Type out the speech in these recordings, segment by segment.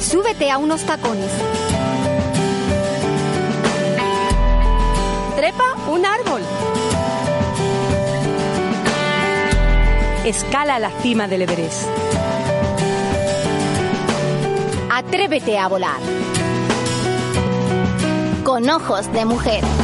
Súbete a unos tacones. Trepa un árbol. Escala la cima del Everest. Atrévete a volar. Con ojos de mujer.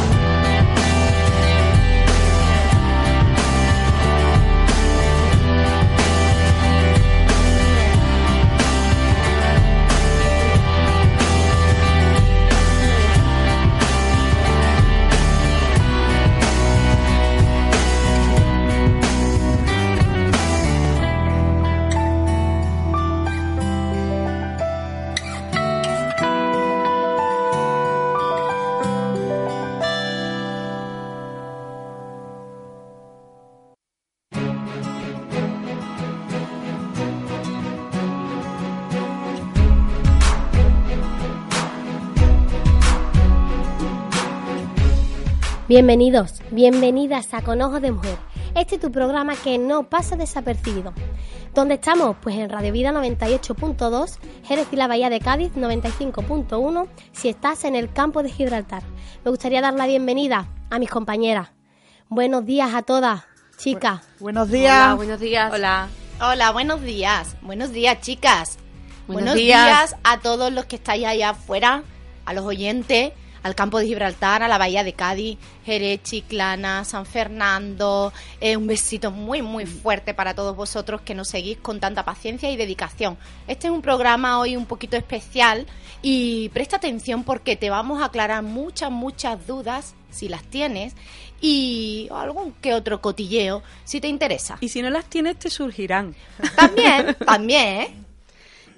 Bienvenidos, bienvenidas a Con Ojos de Mujer. Este es tu programa que no pasa desapercibido. ¿Dónde estamos? Pues en Radio Vida 98.2, Jerez y la Bahía de Cádiz 95.1, si estás en el campo de Gibraltar. Me gustaría dar la bienvenida a mis compañeras. Buenos días a todas, chicas. buenos días. Hola, buenos días. Hola. Hola, buenos días. Buenos días, chicas. Buenos Buenos, días. días. a todos los que estáis allá afuera, a los oyentes, al campo de Gibraltar, a la bahía de Cádiz, Jerez, Chiclana, San Fernando. Eh, un besito muy, muy fuerte para todos vosotros que nos seguís con tanta paciencia y dedicación. Este es un programa hoy un poquito especial y presta atención porque te vamos a aclarar muchas, muchas dudas, si las tienes, y algún que otro cotilleo, si te interesa. Y si no las tienes, te surgirán. También, también, ¿eh?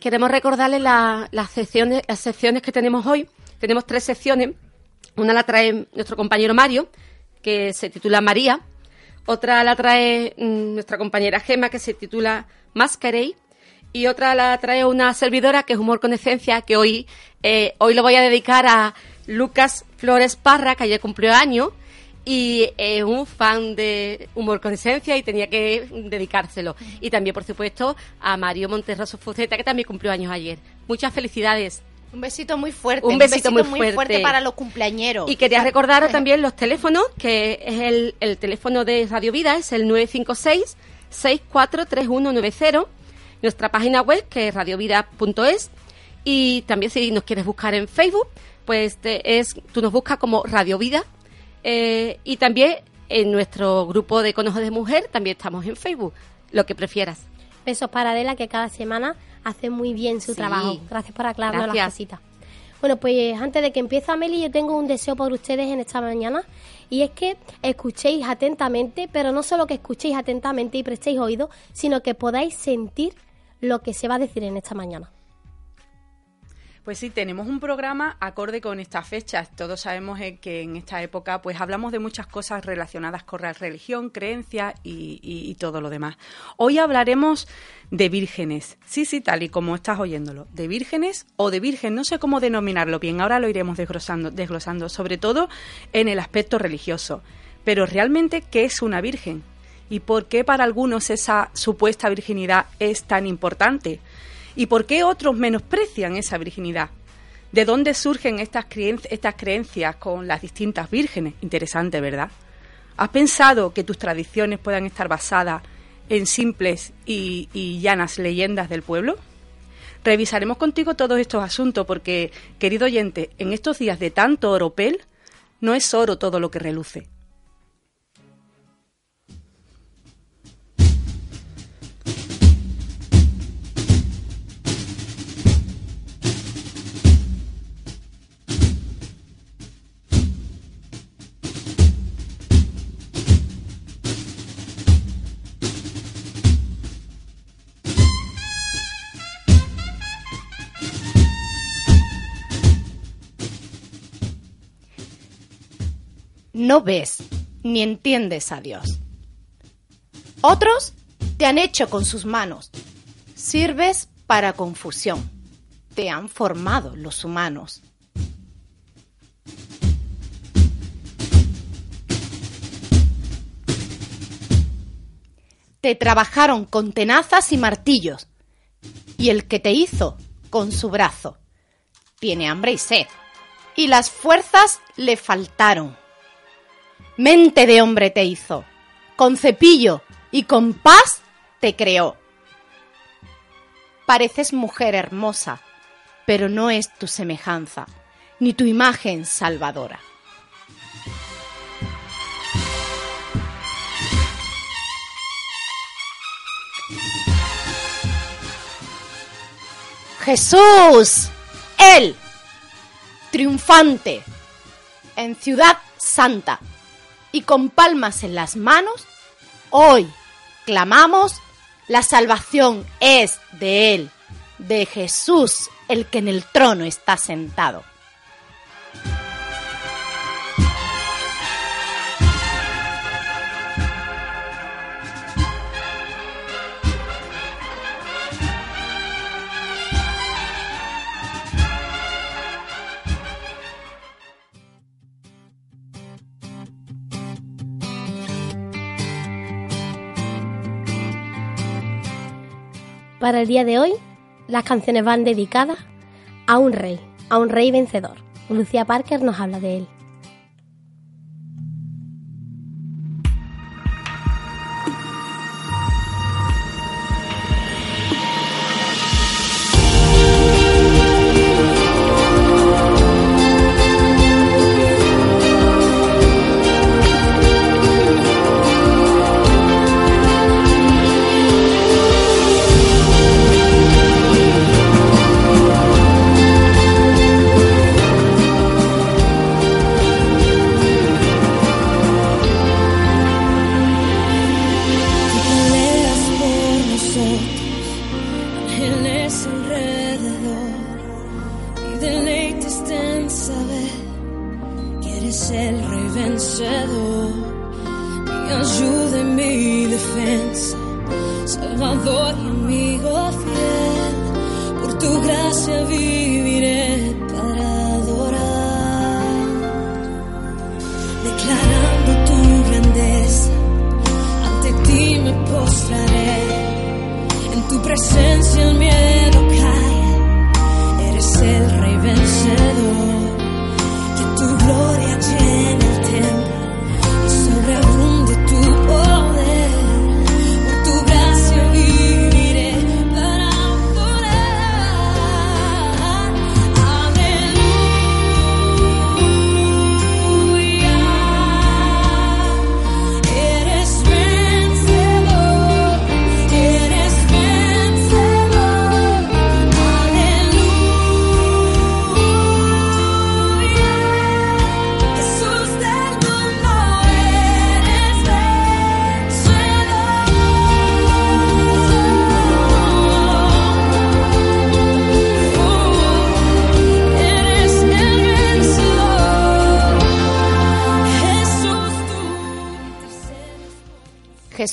Queremos recordarles la- las, secciones, las secciones que tenemos hoy. Tenemos tres secciones. Una la trae nuestro compañero Mario, que se titula María. Otra la trae mm, nuestra compañera Gema, que se titula Masquerade. Y otra la trae una servidora, que es Humor con Esencia, que hoy, eh, hoy lo voy a dedicar a Lucas Flores Parra, que ayer cumplió años. Y es un fan de Humor con Esencia y tenía que dedicárselo. Y también, por supuesto, a Mario Monterroso Fuceta, que también cumplió años ayer. Muchas felicidades. Un besito muy fuerte. Un besito muy fuerte. para los cumpleañeros. Y quería recordaros también los teléfonos, que es el, el teléfono de Radio Vida, es el 956-643190. Nuestra página web, que es radiovida.es. Y también si nos quieres buscar en Facebook, pues te- es, tú nos buscas como Radio Vida. Eh, y también en nuestro grupo de Conojos de Mujer, también estamos en Facebook, lo que prefieras. Besos para Adela, que cada semana hace muy bien su Sí. trabajo. Gracias por aclararnos las cositas. Bueno, pues antes de que empiece Amelie, yo tengo un deseo por ustedes en esta mañana y es que escuchéis atentamente, pero no solo que escuchéis atentamente y prestéis oído, sino que podáis sentir lo que se va a decir en esta mañana. Pues sí, tenemos un programa acorde con estas fechas. Todos sabemos eh, que en esta época pues hablamos de muchas cosas relacionadas con la religión, creencias y, y- todo lo demás. Hoy hablaremos de vírgenes. Sí, sí, tal y como estás oyéndolo. De vírgenes o de virgen, no sé cómo denominarlo bien. Ahora lo iremos desglosando, desglosando sobre todo en el aspecto religioso. Pero realmente, ¿qué es una virgen? ¿Y por qué para algunos esa supuesta virginidad es tan importante? ¿Y por qué otros menosprecian esa virginidad? ¿De dónde surgen estas, creen- estas creencias con las distintas vírgenes? Interesante, ¿verdad? ¿Has pensado que tus tradiciones puedan estar basadas en simples y, y llanas leyendas del pueblo? Revisaremos contigo todos estos asuntos porque, querido oyente, en estos días de tanto oropel, no es oro todo lo que reluce. No ves ni entiendes a Dios. Otros te han hecho con sus manos. Sirves para confusión. Te han formado los humanos. Te trabajaron con tenazas y martillos. Y el que te hizo con su brazo. Tiene hambre y sed. Y las fuerzas le faltaron. Mente de hombre te hizo. Con cepillo y con paz te creó. Pareces mujer hermosa, pero no es tu semejanza, ni tu imagen salvadora. Jesús, Él, triunfante, en ciudad santa y con palmas en las manos, hoy clamamos, la salvación es de Él, de Jesús, el que en el trono está sentado. Para el día de hoy, las canciones van dedicadas a un rey, a un rey vencedor. Lucía Parker nos habla de él.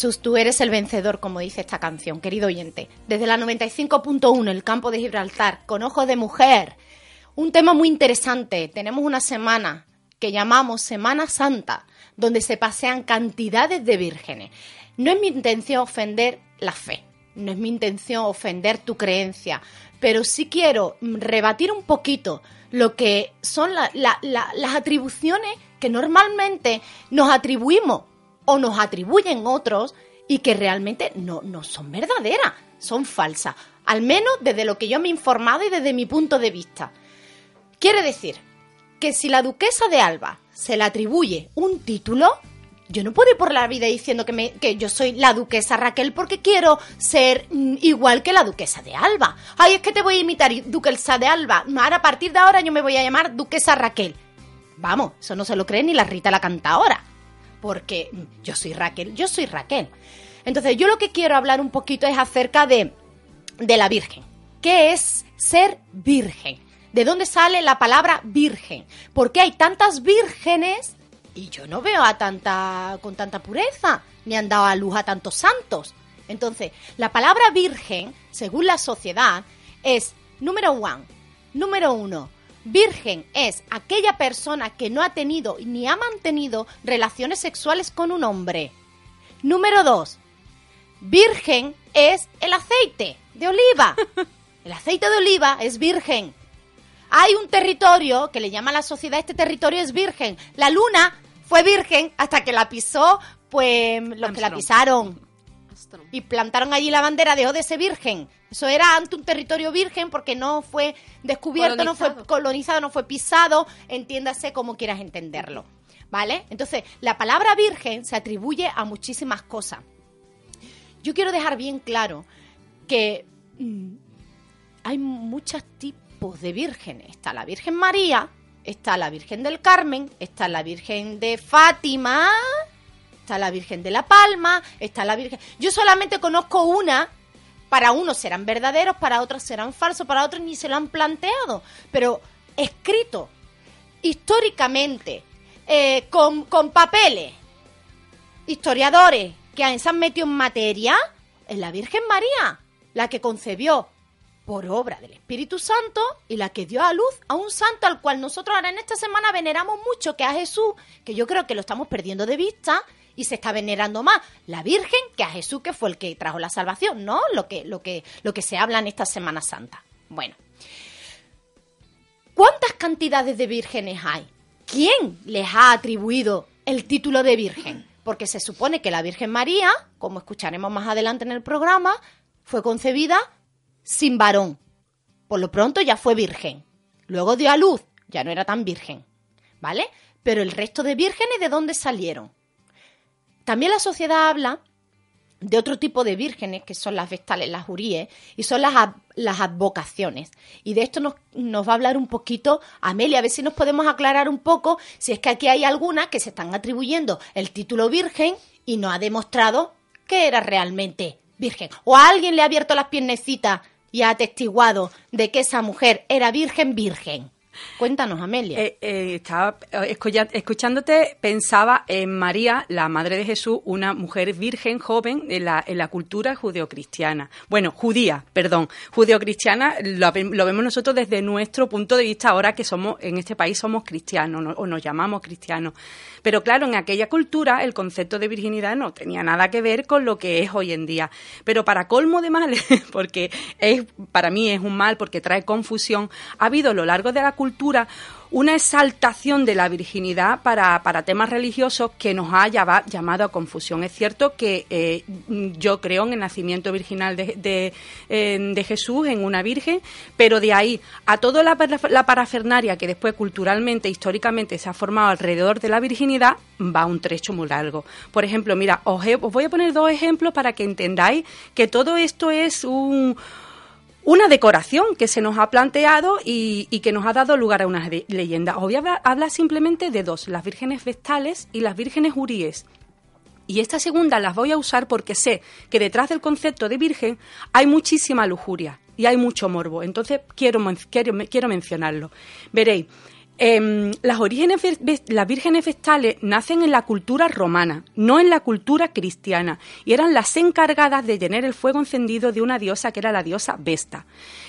Jesús, tú eres el vencedor, como dice esta canción, querido oyente. Desde la 95.1, el campo de Gibraltar, con ojos de mujer. Un tema muy interesante. Tenemos una semana que llamamos Semana Santa, donde se pasean cantidades de vírgenes. No es mi intención ofender la fe, no es mi intención ofender tu creencia, pero sí quiero rebatir un poquito lo que son la- la- la- las atribuciones que normalmente nos atribuimos o nos atribuyen otros y que realmente no, no son verdaderas, son falsas. Al menos desde lo que yo me he informado y desde mi punto de vista. Quiere decir que si la duquesa de Alba se le atribuye un título, yo no puedo ir por la vida diciendo que, me- que yo soy la duquesa Raquel porque quiero ser mm, igual que la duquesa de Alba. Ay, es que te voy a imitar, duquesa de Alba. Ahora, a partir de ahora, yo me voy a llamar duquesa Raquel. Vamos, eso no se lo cree ni la Rita la cantadora. Porque yo soy Raquel, yo soy Raquel. Entonces, yo lo que quiero hablar un poquito es acerca de, de la Virgen. ¿Qué es ser virgen? ¿De dónde sale la palabra virgen? ¿Por qué hay tantas vírgenes y yo no veo a tanta con tanta pureza ni han dado a luz a tantos santos? Entonces, la palabra virgen, según la sociedad, es número one, número uno. Virgen es aquella persona que no ha tenido ni ha mantenido relaciones sexuales con un hombre. Número dos, virgen es el aceite de oliva. El aceite de oliva es virgen. Hay un territorio que le llama a la sociedad, este territorio es virgen. La luna fue virgen hasta que la pisó, pues los que la pisaron y plantaron allí la bandera, de ser virgen. Eso era ante un territorio virgen porque no fue descubierto, no fue Colonizado. colonizado, no fue pisado, entiéndase como quieras entenderlo. ¿Vale? Entonces, la palabra virgen se atribuye a muchísimas cosas. Yo quiero dejar bien claro que mm, hay muchos tipos de vírgenes. Está la Virgen María, está la Virgen del Carmen, está la Virgen de Fátima, está la Virgen de la Palma, está la Virgen... Yo solamente conozco una, para unos serán verdaderos, para otros serán falsos, para otros ni se lo han planteado, pero escrito históricamente, eh, con, con papeles, historiadores que se han metido en materia, es la Virgen María, la que concebió por obra del Espíritu Santo y la que dio a luz a un santo al cual nosotros ahora en esta semana veneramos mucho, que a Jesús, que yo creo que lo estamos perdiendo de vista y se está venerando más la Virgen que a Jesús, que fue el que trajo la salvación, ¿no? Lo que, lo que, lo que se habla en esta Semana Santa. Bueno. ¿Cuántas cantidades de vírgenes hay? ¿Quién les ha atribuido el título de virgen? Porque se supone que la Virgen María, como escucharemos más adelante en el programa, fue concebida sin varón. Por lo pronto ya fue virgen. Luego dio a luz, ya no era tan virgen. ¿Vale? Pero el resto de vírgenes, ¿de dónde salieron? También la sociedad habla de otro tipo de vírgenes, que son las vestales, las juríes, y son las, las advocaciones. Y de esto nos, nos va a hablar un poquito Amelia, a ver si nos podemos aclarar un poco si es que aquí hay algunas que se están atribuyendo el título virgen y no ha demostrado que era realmente virgen. O a alguien le ha abierto las piernecitas y ha atestiguado de que esa mujer era virgen, virgen. Cuéntanos, Amelia. Eh, eh, estaba eh, escuchándote, pensaba en María, la madre de Jesús, una mujer virgen joven en la, en la cultura judeocristiana. Bueno, judía, perdón. Judeocristiana lo, lo vemos nosotros desde nuestro punto de vista ahora que somos, en este país somos cristianos ¿no? o nos llamamos cristianos. Pero claro, en aquella cultura el concepto de virginidad no tenía nada que ver con lo que es hoy en día. Pero para colmo de males, porque es, para mí es un mal porque trae confusión, ha habido a lo largo de la cultura una exaltación de la virginidad para, para temas religiosos que nos ha llamado a confusión. Es cierto que eh, yo creo en el nacimiento virginal de, de, Jesús, en una virgen, pero de ahí a toda la, la parafernaria que después culturalmente, históricamente se ha formado alrededor de la virginidad, va un trecho muy largo. Por ejemplo, mira, os voy a poner dos ejemplos para que entendáis que todo esto es un una decoración que se nos ha planteado y, que nos ha dado lugar a una de- leyenda. Os voy simplemente de dos, las vírgenes vestales y las vírgenes uríes. Y esta segunda las voy a usar porque sé que detrás del concepto de virgen hay muchísima lujuria y hay mucho morbo. Entonces quiero, quiero, quiero mencionarlo. Veréis, em, las, orígenes, las vírgenes vestales nacen en la cultura romana, no en la cultura cristiana, y eran las encargadas de tener el fuego encendido de una diosa que era la diosa Vesta.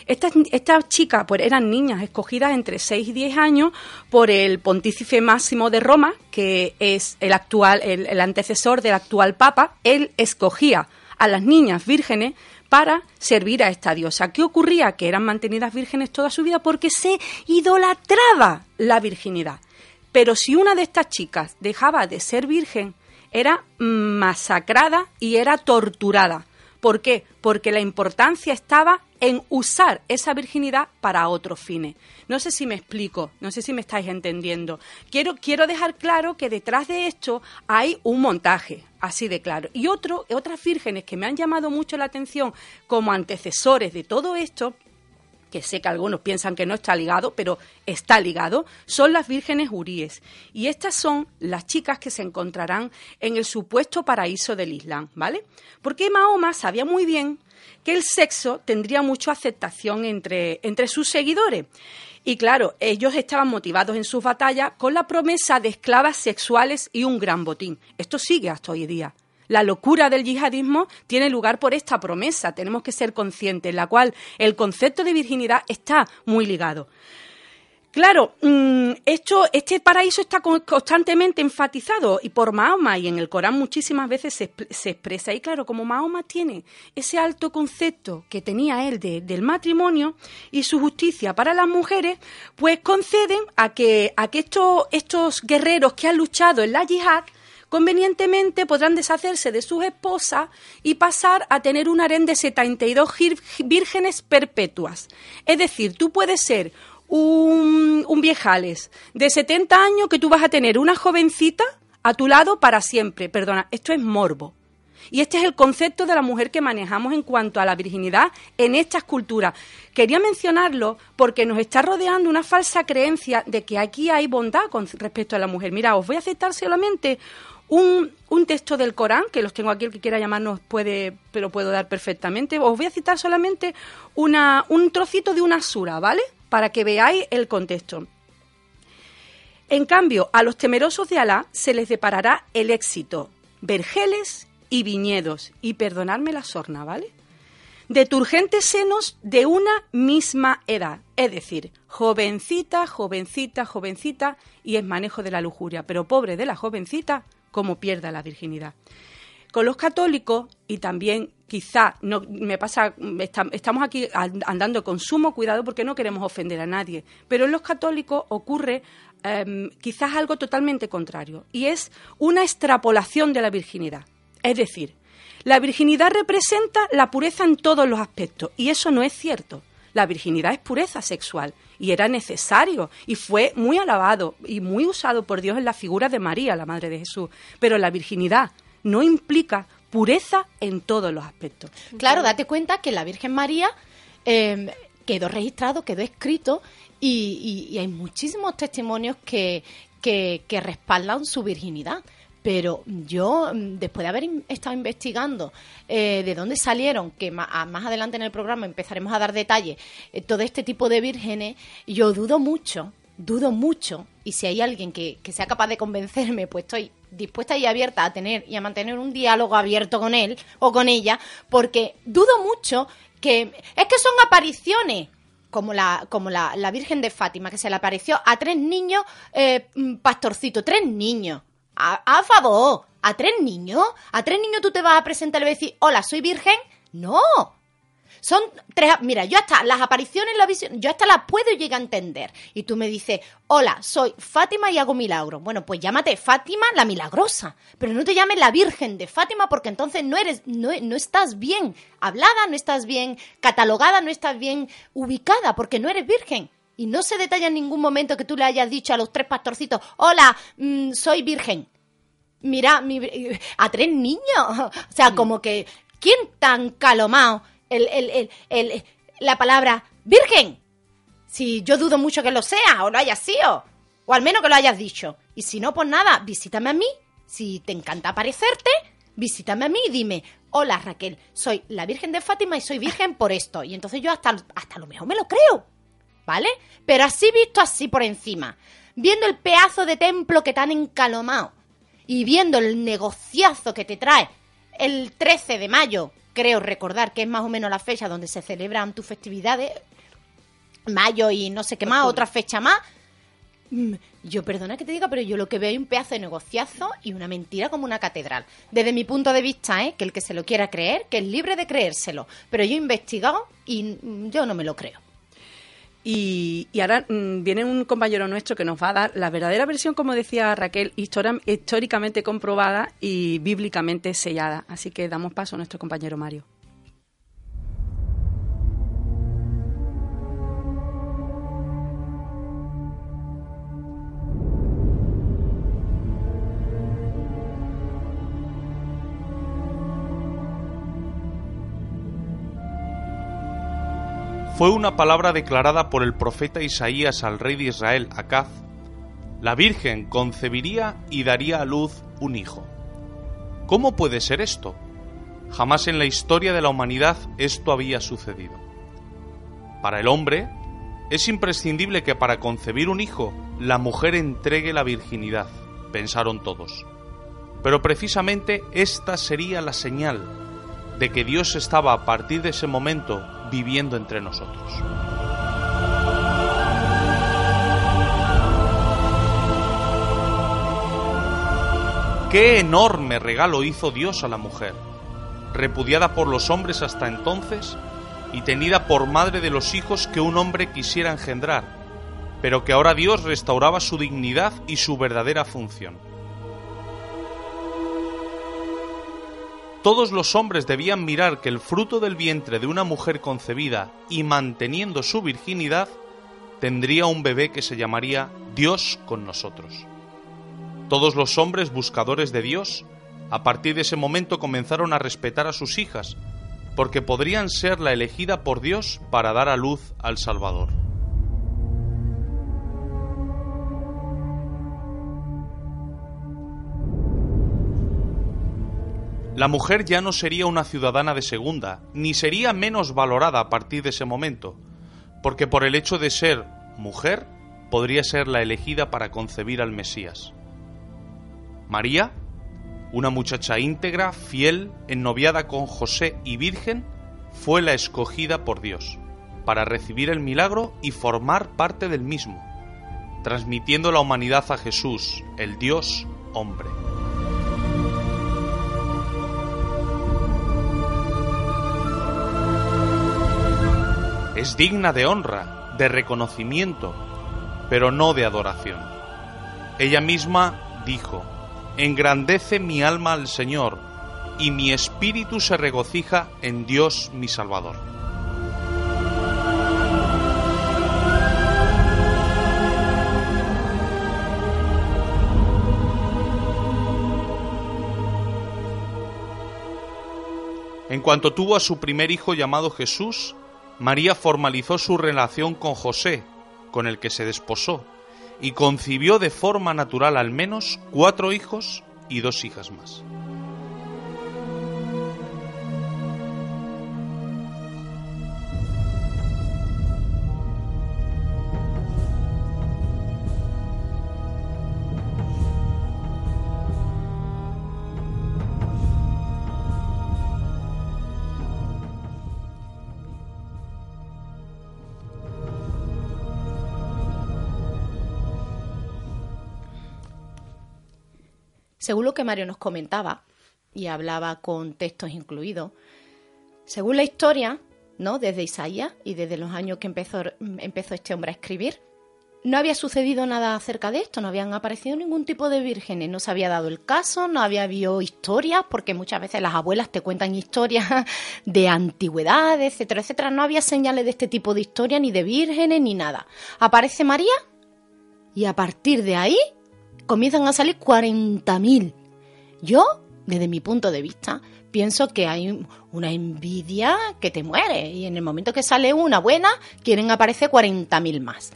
Estas, estas chicas pues, eran niñas escogidas entre 6 y 10 años por el pontífice máximo de Roma, que es el actual, el, el antecesor del actual papa. Él escogía a las niñas vírgenes para servir a esta diosa. ¿Qué ocurría? Que eran mantenidas vírgenes toda su vida porque se idolatraba la virginidad. Pero si una de estas chicas dejaba de ser virgen, era masacrada y era torturada. ¿Por qué? Porque la importancia estaba en usar esa virginidad para otros fines. No sé si me explico, no sé si me estáis entendiendo. Quiero, quiero dejar claro que detrás de esto hay un montaje, así de claro. Y otras vírgenes que me han llamado mucho la atención como antecesores de todo esto, que sé que algunos piensan que no está ligado, pero está ligado, son las vírgenes uríes. Y estas son las chicas que se encontrarán en el supuesto paraíso del Islam, ¿vale? Porque Mahoma sabía muy bien que el sexo tendría mucha aceptación entre, entre sus seguidores. Y claro, ellos estaban motivados en sus batallas con la promesa de esclavas sexuales y un gran botín. Esto sigue hasta hoy día. La locura del yihadismo tiene lugar por esta promesa, tenemos que ser conscientes, en la cual el concepto de virginidad está muy ligado. Claro, mm, esto, este paraíso está con- constantemente enfatizado y por Mahoma y en el Corán muchísimas veces se, expresa. Y claro, como Mahoma tiene ese alto concepto que tenía él de- del matrimonio y su justicia para las mujeres, pues conceden a que, a que estos, estos guerreros que han luchado en la yihad convenientemente podrán deshacerse de sus esposas y pasar a tener un harén de 72 gir- vírgenes perpetuas. Es decir, tú puedes ser un, un viejales de 70 años que tú vas a tener una jovencita a tu lado para siempre. Perdona, esto es morbo. Y este es el concepto de la mujer que manejamos en cuanto a la virginidad en estas culturas. Quería mencionarlo porque nos está rodeando una falsa creencia de que aquí hay bondad con respecto a la mujer. Mira, os voy a citar solamente un, un texto del Corán, que los tengo aquí, el que quiera llamarnos puede, pero puedo dar perfectamente. Os voy a citar solamente una, un trocito de una sura, ¿vale? Para que veáis el contexto. En cambio, a los temerosos de Alá se les deparará el éxito, vergeles y viñedos, y perdonadme la sorna, ¿vale? De turgentes senos de una misma edad, es decir, jovencita, jovencita, jovencita, y es manejo de la lujuria, pero pobre de la jovencita, como pierda la virginidad. Con los católicos, y también quizá, no, me pasa, esta- estamos aquí an- andando con sumo cuidado porque no queremos ofender a nadie, pero en los católicos ocurre em, quizás algo totalmente contrario, y es una extrapolación de la virginidad. Es decir, la virginidad representa la pureza en todos los aspectos, y eso no es cierto. La virginidad es pureza sexual, y era necesario, y fue muy alabado y muy usado por Dios en la figura de María, la Madre de Jesús. Pero la virginidad no implica pureza en todos los aspectos. Claro, date cuenta que la Virgen María eh, quedó registrado, quedó escrito y, hay muchísimos testimonios que, que respaldan su virginidad. Pero yo, mm, después de haber estado investigando eh, de dónde salieron, que a- más adelante en el programa empezaremos a dar detalles, eh, todo este tipo de vírgenes, yo dudo mucho, dudo mucho, y si hay alguien que, que sea capaz de convencerme, pues estoy dispuesta y abierta a tener y a mantener un diálogo abierto con él o con ella, porque dudo mucho que es que son apariciones como la como la, la Virgen de Fátima que se le apareció a tres niños eh, mm, pastorcitos, tres niños. A, favor, a tres niños, a tres niños tú te vas a presentar y vas a decir, "Hola, soy virgen." No. Son tres. Mira, yo hasta las apariciones, la visión, yo hasta las puedo llegar a entender. Y tú me dices, hola, soy Fátima y hago milagros. Bueno, pues llámate Fátima la milagrosa. Pero no te llames la Virgen de Fátima porque entonces no eres, no, no estás bien hablada, no estás bien catalogada, no estás bien ubicada porque no eres virgen. Y no se detalla en ningún momento que tú le hayas dicho a los tres pastorcitos, hola, mm, soy virgen mira, mi- a tres niños. O sea, como que, ¿quién tan calomado el, el, el, el- la palabra virgen? Si yo dudo mucho que lo sea o lo haya sido, o al menos que lo hayas dicho. Y si no, pues nada, visítame a mí. Si te encanta aparecerte, visítame a mí y dime, hola Raquel, soy la Virgen de Fátima y soy virgen por esto. Y entonces yo hasta, hasta lo mejor me lo creo. ¿Vale? Pero así visto así por encima, viendo el pedazo de templo que te han encalomado y viendo el negociazo que te trae el 13 de mayo, creo recordar que es más o menos la fecha donde se celebran tus festividades, mayo y no sé qué más, otra fecha más. Mm, Yo perdona que te diga, pero yo lo que veo es un pedazo de negociazo y una mentira como una catedral. Desde mi punto de vista, ¿eh? que el que se lo quiera creer, que es libre de creérselo. Pero yo he investigado y mm, yo no me lo creo. Y, y ahora mm, viene un compañero nuestro que nos va a dar la verdadera versión, como decía Raquel, históricamente comprobada y bíblicamente sellada. Así que damos paso a nuestro compañero Mario. Fue una palabra declarada por el profeta Isaías al rey de Israel, Acaz. La Virgen concebiría y daría a luz un hijo. ¿Cómo puede ser esto? Jamás en la historia de la humanidad esto había sucedido. Para el hombre, es imprescindible que para concebir un hijo, la mujer entregue la virginidad, pensaron todos. Pero precisamente esta sería la señal de que Dios estaba a partir de ese momento viviendo entre nosotros. Qué enorme regalo hizo Dios a la mujer, repudiada por los hombres hasta entonces y tenida por madre de los hijos que un hombre quisiera engendrar, pero que ahora Dios restauraba su dignidad y su verdadera función. Todos los hombres debían mirar que el fruto del vientre de una mujer concebida y manteniendo su virginidad tendría un bebé que se llamaría Dios con nosotros. Todos los hombres buscadores de Dios, a partir de ese momento comenzaron a respetar a sus hijas, porque podrían ser la elegida por Dios para dar a luz al Salvador. La mujer ya no sería una ciudadana de segunda, ni sería menos valorada a partir de ese momento, porque por el hecho de ser mujer podría ser la elegida para concebir al Mesías. María, una muchacha íntegra, fiel, ennoviada con José y virgen, fue la escogida por Dios para recibir el milagro y formar parte del mismo, transmitiendo la humanidad a Jesús, el Dios hombre. Es digna de honra, de reconocimiento, pero no de adoración. Ella misma dijo, Engrandece mi alma al Señor, y mi espíritu se regocija en Dios mi Salvador. En cuanto tuvo a su primer hijo llamado Jesús, María formalizó su relación con José, con el que se desposó, y concibió de forma natural al menos cuatro hijos y dos hijas más. Según lo que Mario nos comentaba, y hablaba con textos incluidos, según la historia, ¿no? Desde Isaías y desde los años que empezó, empezó este hombre a escribir, no había sucedido nada acerca de esto, no habían aparecido ningún tipo de vírgenes, no se había dado el caso, no había habido historias, porque muchas veces las abuelas te cuentan historias de antigüedades, etcétera, etcétera. No había señales de este tipo de historia, ni de vírgenes, ni nada. Aparece María y a partir de ahí comienzan a salir 40.000. Yo, desde mi punto de vista, pienso que hay una envidia que te muere y en el momento que sale una buena, quieren aparecer 40.000 más.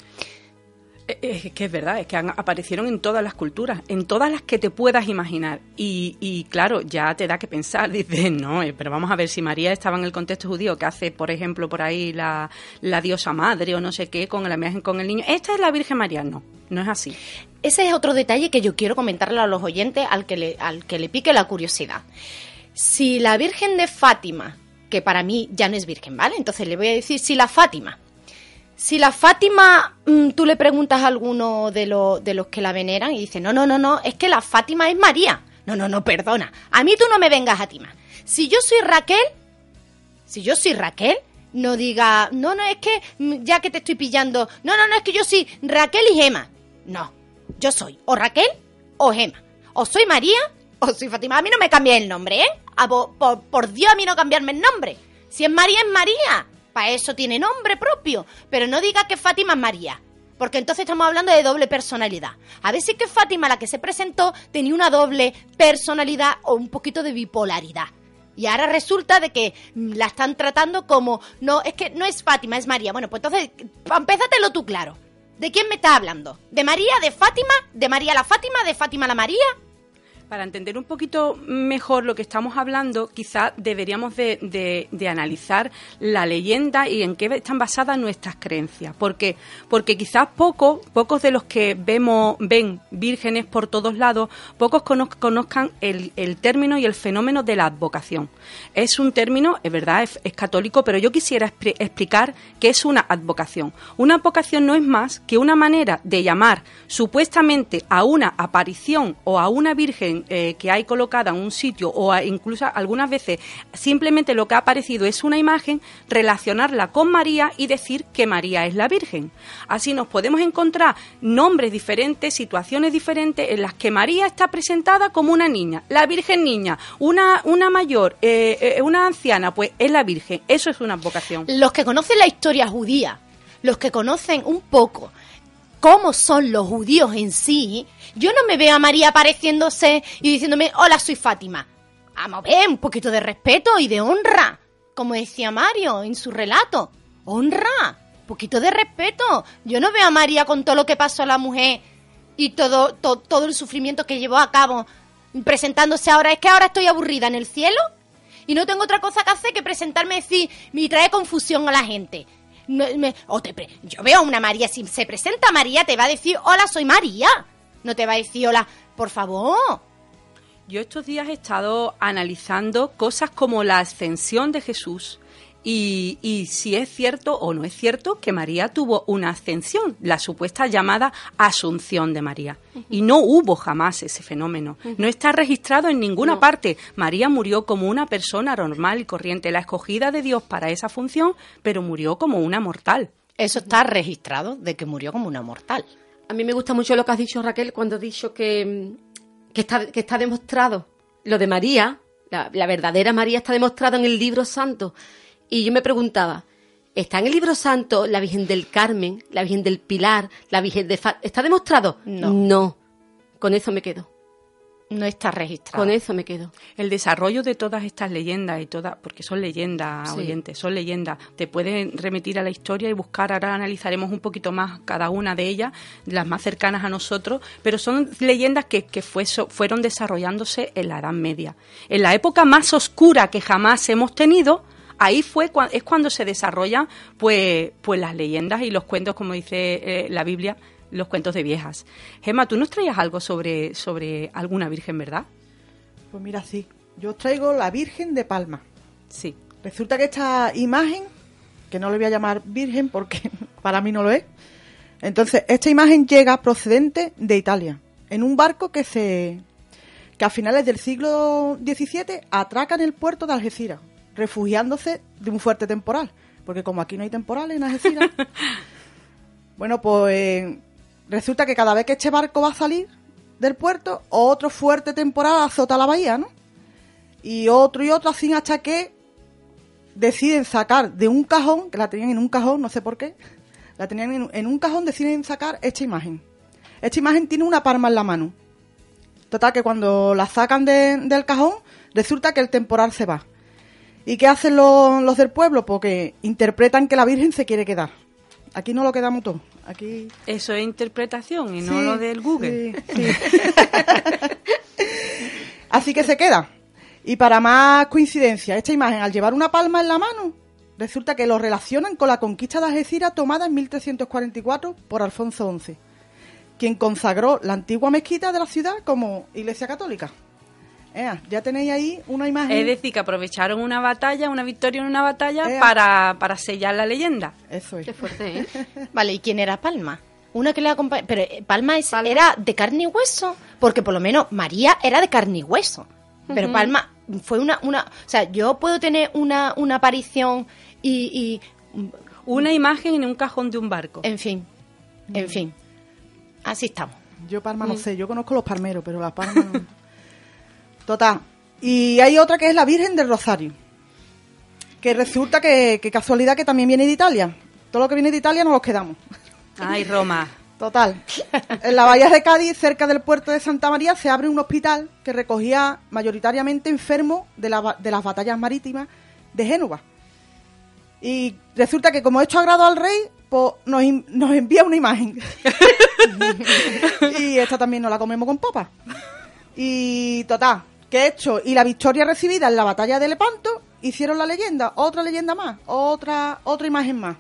Eh, Es que es verdad, es que han- aparecieron en todas las culturas, en todas las que te puedas imaginar. Y, y claro, ya te da que pensar, dices, no, eh, pero vamos a ver si María estaba en el contexto judío, que hace, por ejemplo, por ahí la, la diosa madre o no sé qué, con la imagen con el niño. Esta es la Virgen María, no, no es así. Ese es otro detalle que yo quiero comentarle a los oyentes al que le, al que le pique la curiosidad. Si la Virgen de Fátima, que para mí ya no es Virgen, ¿vale? Entonces le voy a decir si la Fátima. Si la Fátima, mm, tú le preguntas a alguno de, los de los que la veneran y dice, no, no, no, no, es que la Fátima es María. No, no, no, perdona. A mí tú no me vengas a timar. Si yo soy Raquel, si yo soy Raquel, no diga, no, no, es que mm, ya que te estoy pillando, no, no, no, es que yo soy Raquel y Gema. No, yo soy o Raquel o Gema. O soy María o soy Fátima. A mí no me cambies el nombre, ¿eh? A por, por Dios, a mí no cambiarme el nombre. Si es María, es María. Eso tiene nombre propio. Pero no diga que Fátima es María. Porque entonces estamos hablando de doble personalidad. A veces que Fátima, la que se presentó, tenía una doble personalidad o un poquito de bipolaridad. Y ahora resulta de que mm, la están tratando como, no, es que no es Fátima, es María. Bueno, pues entonces, empézatelo tú claro. ¿De quién me estás hablando? ¿De María, de Fátima? ¿De María la Fátima? ¿De Fátima la María? Para entender un poquito mejor lo que estamos hablando, quizá deberíamos de, analizar la leyenda y en qué están basadas nuestras creencias. Porque, porque quizás poco, pocos de los que vemos, ven vírgenes por todos lados, pocos cono- conozcan el, el término y el fenómeno de la advocación. Es un término, es verdad, es, católico, pero yo quisiera explicar qué es una advocación. Una advocación no es más que una manera de llamar supuestamente a una aparición o a una virgen Eh, que hay colocada en un sitio o incluso algunas veces simplemente lo que ha aparecido es una imagen, relacionarla con María y decir que María es la Virgen. Así nos podemos encontrar nombres diferentes, situaciones diferentes en las que María está presentada como una niña, la Virgen niña, una, una mayor, eh, eh, una anciana, pues es la Virgen. Eso es una vocación. Los que conocen la historia judía, los que conocen un poco cómo son los judíos en sí, yo no me veo a María apareciéndose y diciéndome, hola, soy Fátima. Vamos a ver, un poquito de respeto y de honra, como decía Mario en su relato. Honra, un poquito de respeto. Yo no veo a María con todo lo que pasó a la mujer y todo, to- todo el sufrimiento que llevó a cabo presentándose ahora. Es que ahora estoy aburrida en el cielo y no tengo otra cosa que hacer que presentarme y decir, y trae confusión a la gente. Me- o te pre- yo veo a una María, si se presenta María, te va a decir, hola, soy María. No te va a decir, hola, por favor. Yo estos días he estado analizando cosas como la ascensión de Jesús y, y si es cierto o no es cierto que María tuvo una ascensión, la supuesta llamada asunción de María. Y no hubo jamás ese fenómeno. No está registrado en ninguna parte. María murió como una persona normal y corriente, la escogida de Dios para esa función, pero murió como una mortal. Eso está registrado de que murió como una mortal. A mí me gusta mucho lo que has dicho, Raquel, cuando has dicho que, que, está, que está demostrado lo de María, la, la verdadera María está demostrado en el libro santo. Y yo me preguntaba, ¿está en el libro santo la Virgen del Carmen, la Virgen del Pilar, la Virgen de Fa ¿Está demostrado? No. No. Con eso me quedo. No está registrado. Con eso me quedo. El desarrollo de todas estas leyendas y todas, porque son leyendas, Sí. oyentes, son leyendas, te pueden remitir a la historia y buscar, ahora analizaremos un poquito más cada una de ellas, las más cercanas a nosotros, pero son leyendas que, que fue- fueron desarrollándose en la Edad Media. En la época más oscura que jamás hemos tenido, ahí fue cua- es cuando se desarrollan pues, pues las leyendas y los cuentos, como dice eh, la Biblia, los cuentos de viejas. Gemma, ¿tú nos traías algo sobre, sobre alguna virgen, verdad? Pues mira, sí. Yo os traigo la Virgen de Palma. Sí. Resulta que esta imagen, que no le voy a llamar Virgen porque para mí no lo es, entonces esta imagen llega procedente de Italia, en un barco que se que a finales del siglo XVII atraca en el puerto de Algeciras, refugiándose de un fuerte temporal, porque como aquí no hay temporal en Algeciras, bueno, pues eh, resulta que cada vez que este barco va a salir del puerto, otro fuerte temporal azota la bahía, ¿no? Y otro y otro así hasta que deciden sacar de un cajón, que la tenían en un cajón, no sé por qué, la tenían en, en un cajón, deciden sacar esta imagen. Esta imagen tiene una palma en la mano. Total, que cuando la sacan de- del cajón, resulta que el temporal se va. ¿Y qué hacen los, los del pueblo? Porque interpretan que la Virgen se quiere quedar. Aquí no lo quedamos todo. Aquí Eso es interpretación y no lo del Google. sí, sí. Así que se queda. Y para más coincidencia, esta imagen, al llevar una palma en la mano, resulta que lo relacionan con la conquista de Algeciras tomada en 1344 por Alfonso XI, quien consagró la antigua mezquita de la ciudad como iglesia católica. Ea, ya tenéis ahí una imagen. Es decir, que aprovecharon una batalla, una victoria en una batalla Ea. para, para sellar la leyenda. Eso es. Qué fuerte, ¿eh? Vale, ¿y quién era Palma? Una que le acompaña. Pero eh, Palma, es- era de carne y hueso. Porque por lo menos María era de carne y hueso. Pero Palma fue una. una o sea, yo puedo tener una, una aparición y, y. Una imagen en un cajón de un barco. En fin. En fin. Así estamos. Yo Palma no sé, yo conozco los palmeros, pero las palmas no. Total. Y hay otra que es la Virgen del Rosario. Que resulta que, que casualidad que también viene de Italia. Todo lo que viene de Italia nos los quedamos. Ay, Roma. Total. En la bahía de Cádiz, cerca del puerto de Santa María, se abre un hospital que recogía mayoritariamente enfermos de, la de las batallas marítimas de Génova. Y resulta que como esto agrado al rey, pues nos, nos envía una imagen. y esta también nos la comemos con papa. Y total, que hecho y la victoria recibida en la batalla de Lepanto, hicieron la leyenda, otra leyenda más, otra otra imagen más,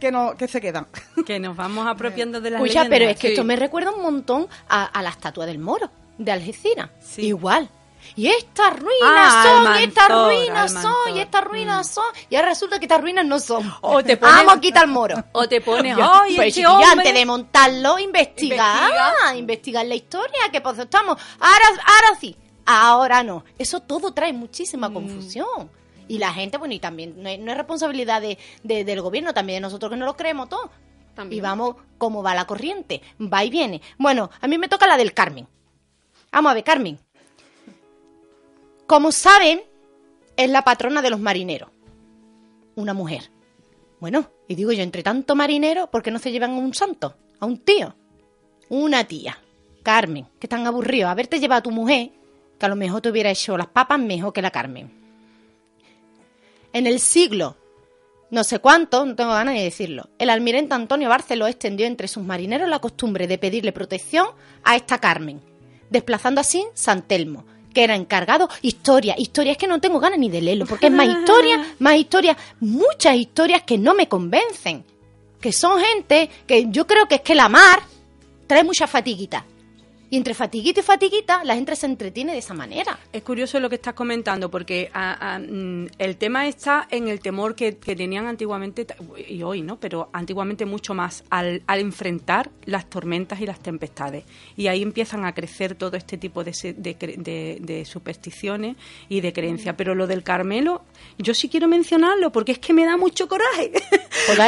que no que se quedan. Que nos vamos apropiando de las Escucha, leyendas. pero es que Sí. esto me recuerda un montón a, a la estatua del moro, de Algeciras. Sí. Igual. Y estas ruinas Ah, son, y estas ruinas son, y estas ruinas son. Y ahora resulta que estas ruinas no son. O te pones- Vamos a quitar el moro. O te pones, ay, pues, este hombre... antes de montarlo, investigar, Investiga. investigar la historia, que pues estamos, ahora, ahora sí, ahora no. Eso todo trae muchísima confusión. Y la gente, bueno, y también no es, no es responsabilidad de, de- del gobierno, también de nosotros que no lo creemos todo. También. Y vamos como va la corriente, va y viene. Bueno, a mí me toca la del Carmen. Vamos a ver, Carmen. Como saben, es la patrona de los marineros. Una mujer. Bueno, y digo yo, entre tanto marinero, ¿por qué no se llevan a un santo? A un tío. Una tía. Carmen, que tan aburrido. Haberte llevado a tu mujer, que a lo mejor te hubiera hecho las papas mejor que la Carmen. En el siglo no sé cuánto, no tengo ganas de decirlo, el almirante Antonio Barceló extendió entre sus marineros la costumbre de pedirle protección a esta Carmen, desplazando así San Telmo, que era encargado. Historia, historia, es que no tengo ganas ni de leerlo, porque es más historia, más historia, muchas historias que no me convencen, que son gente que yo creo que es que la mar trae mucha fatiguita. Y entre fatiguita y fatiguita, la gente se entretiene de esa manera. Es curioso lo que estás comentando, porque a- a, mm, el tema está en el temor que, que tenían antiguamente, y hoy, ¿no? Pero antiguamente mucho más, al, al enfrentar las tormentas y las tempestades. Y ahí empiezan a crecer todo este tipo de, de, de- de supersticiones y de creencias. Pero lo del Carmelo, yo sí quiero mencionarlo, porque es que me da mucho coraje.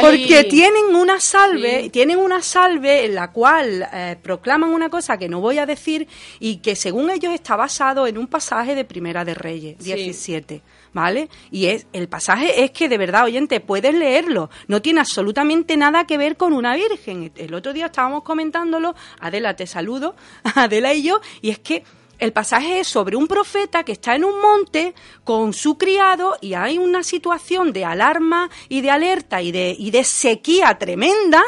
Porque tienen una salve, tienen una salve en la cual eh, proclaman una cosa que no voy a decir y que según ellos está basado en un pasaje de Primera de Reyes, 17, ¿vale? Y es el pasaje es que de verdad, oyente, puedes leerlo, no tiene absolutamente nada que ver con una virgen. El otro día estábamos comentándolo, Adela, te saludo, Adela y yo, y es que el pasaje es sobre un profeta que está en un monte con su criado y hay una situación de alarma y de alerta y de, y de sequía tremenda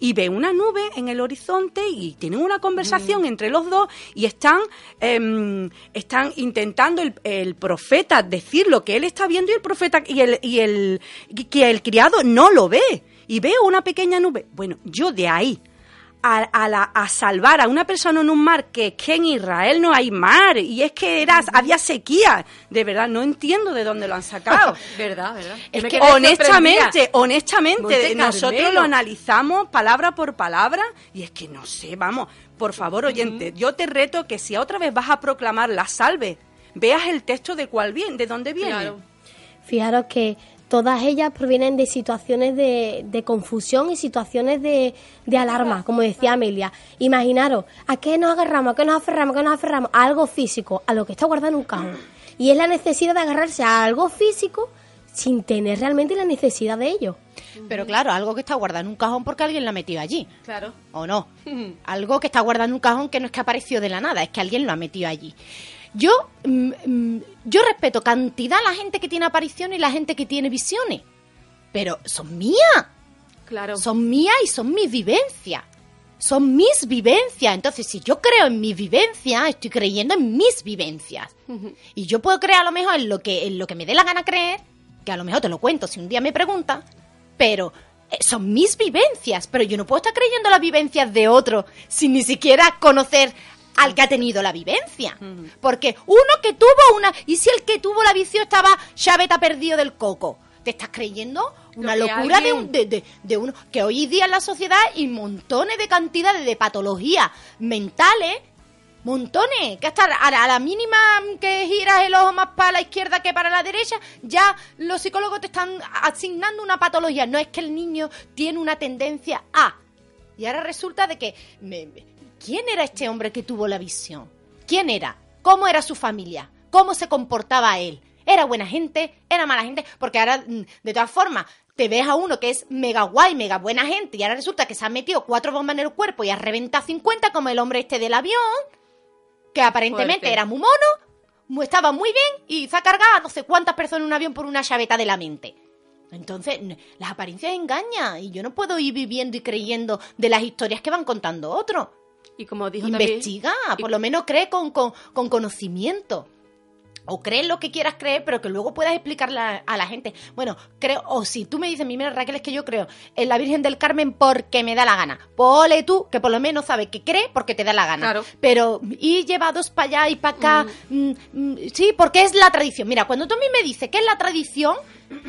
y ve una nube en el horizonte y tienen una conversación entre los dos y están, em, están intentando el, el profeta decir lo que él está viendo y el profeta y el, y el, que el criado no lo ve y ve una pequeña nube. Bueno, yo de ahí a, a la- a salvar a una persona en un mar que es que en Israel no hay mar y es que era, había sequía. De verdad, no entiendo de dónde lo han sacado. ¿Verdad, verdad? Es que honestamente, honestamente, Monte nosotros Carmelo. lo analizamos palabra por palabra y es que no sé, vamos, por favor, oyente, yo te reto que si otra vez vas a proclamar la salve, veas el texto de cuál viene, de dónde viene. Claro. Fijaros que todas ellas provienen de situaciones de, de confusión y situaciones de, de alarma, como decía Amelia. Imaginaros, ¿a qué nos agarramos? ¿A qué nos aferramos? ¿A qué nos aferramos? A algo físico, a lo que está guardado en un cajón. Y es la necesidad de agarrarse a algo físico sin tener realmente la necesidad de ello. Pero claro, algo que está guardado en un cajón porque alguien la ha metido allí. Claro. ¿O no? Algo que está guardado en un cajón que no es que apareció de la nada, es que alguien lo ha metido allí. Yo, mm, mm, yo respeto cantidad la gente que tiene apariciones y la gente que tiene visiones. Pero son mías. Claro. Son mías y son mis vivencias. Son mis vivencias. Entonces, si yo creo en mis vivencias, estoy creyendo en mis vivencias. Y yo puedo creer a lo mejor en lo que, en lo que me dé la gana creer, que a lo mejor te lo cuento si un día me preguntas, pero eh, son mis vivencias. Pero yo no puedo estar creyendo las vivencias de otro sin ni siquiera conocer al que ha tenido la vivencia. Porque uno que tuvo una... ¿Y si el que tuvo la visión estaba chaveta perdido del coco? ¿Te estás creyendo una locura de, un, de, de- de uno? Que hoy día en la sociedad hay montones de cantidades de patologías mentales Montones, que hasta a la, a la mínima que giras el ojo más para la izquierda que para la derecha, ya los psicólogos te están asignando una patología. No es que el niño tiene una tendencia a. Y ahora resulta de que... me- ¿Quién era este hombre que tuvo la visión? ¿Quién era? ¿Cómo era su familia? ¿Cómo se comportaba él? ¿Era buena gente? ¿Era mala gente? Porque ahora, mm, de todas formas, te ves a uno que es mega guay, mega buena gente, y ahora resulta que se han metido cuatro bombas en el cuerpo y ha reventado 50 como el hombre este del avión, que aparentemente Fuerte. era muy mono, estaba muy bien y se ha cargado a no sé cuántas personas en un avión por una chaveta de la mente. Entonces, las apariencias engañan y yo no puedo ir viviendo y creyendo de las historias que van contando otros. Y como dijo también- Investiga, y- por lo menos cree con, con, con conocimiento. o crees lo que quieras creer, pero que luego puedas explicarle a, la gente. Bueno, creo, o si tú me dices, mira Raquel, es que yo creo en la Virgen del Carmen porque me da la gana. Pues ole tú, que por lo menos sabes que crees porque te da la gana. Claro. Pero ir llevados para allá y para acá, mm, mm, sí, porque es la tradición. Mira, cuando tú a mí me dices que es la tradición,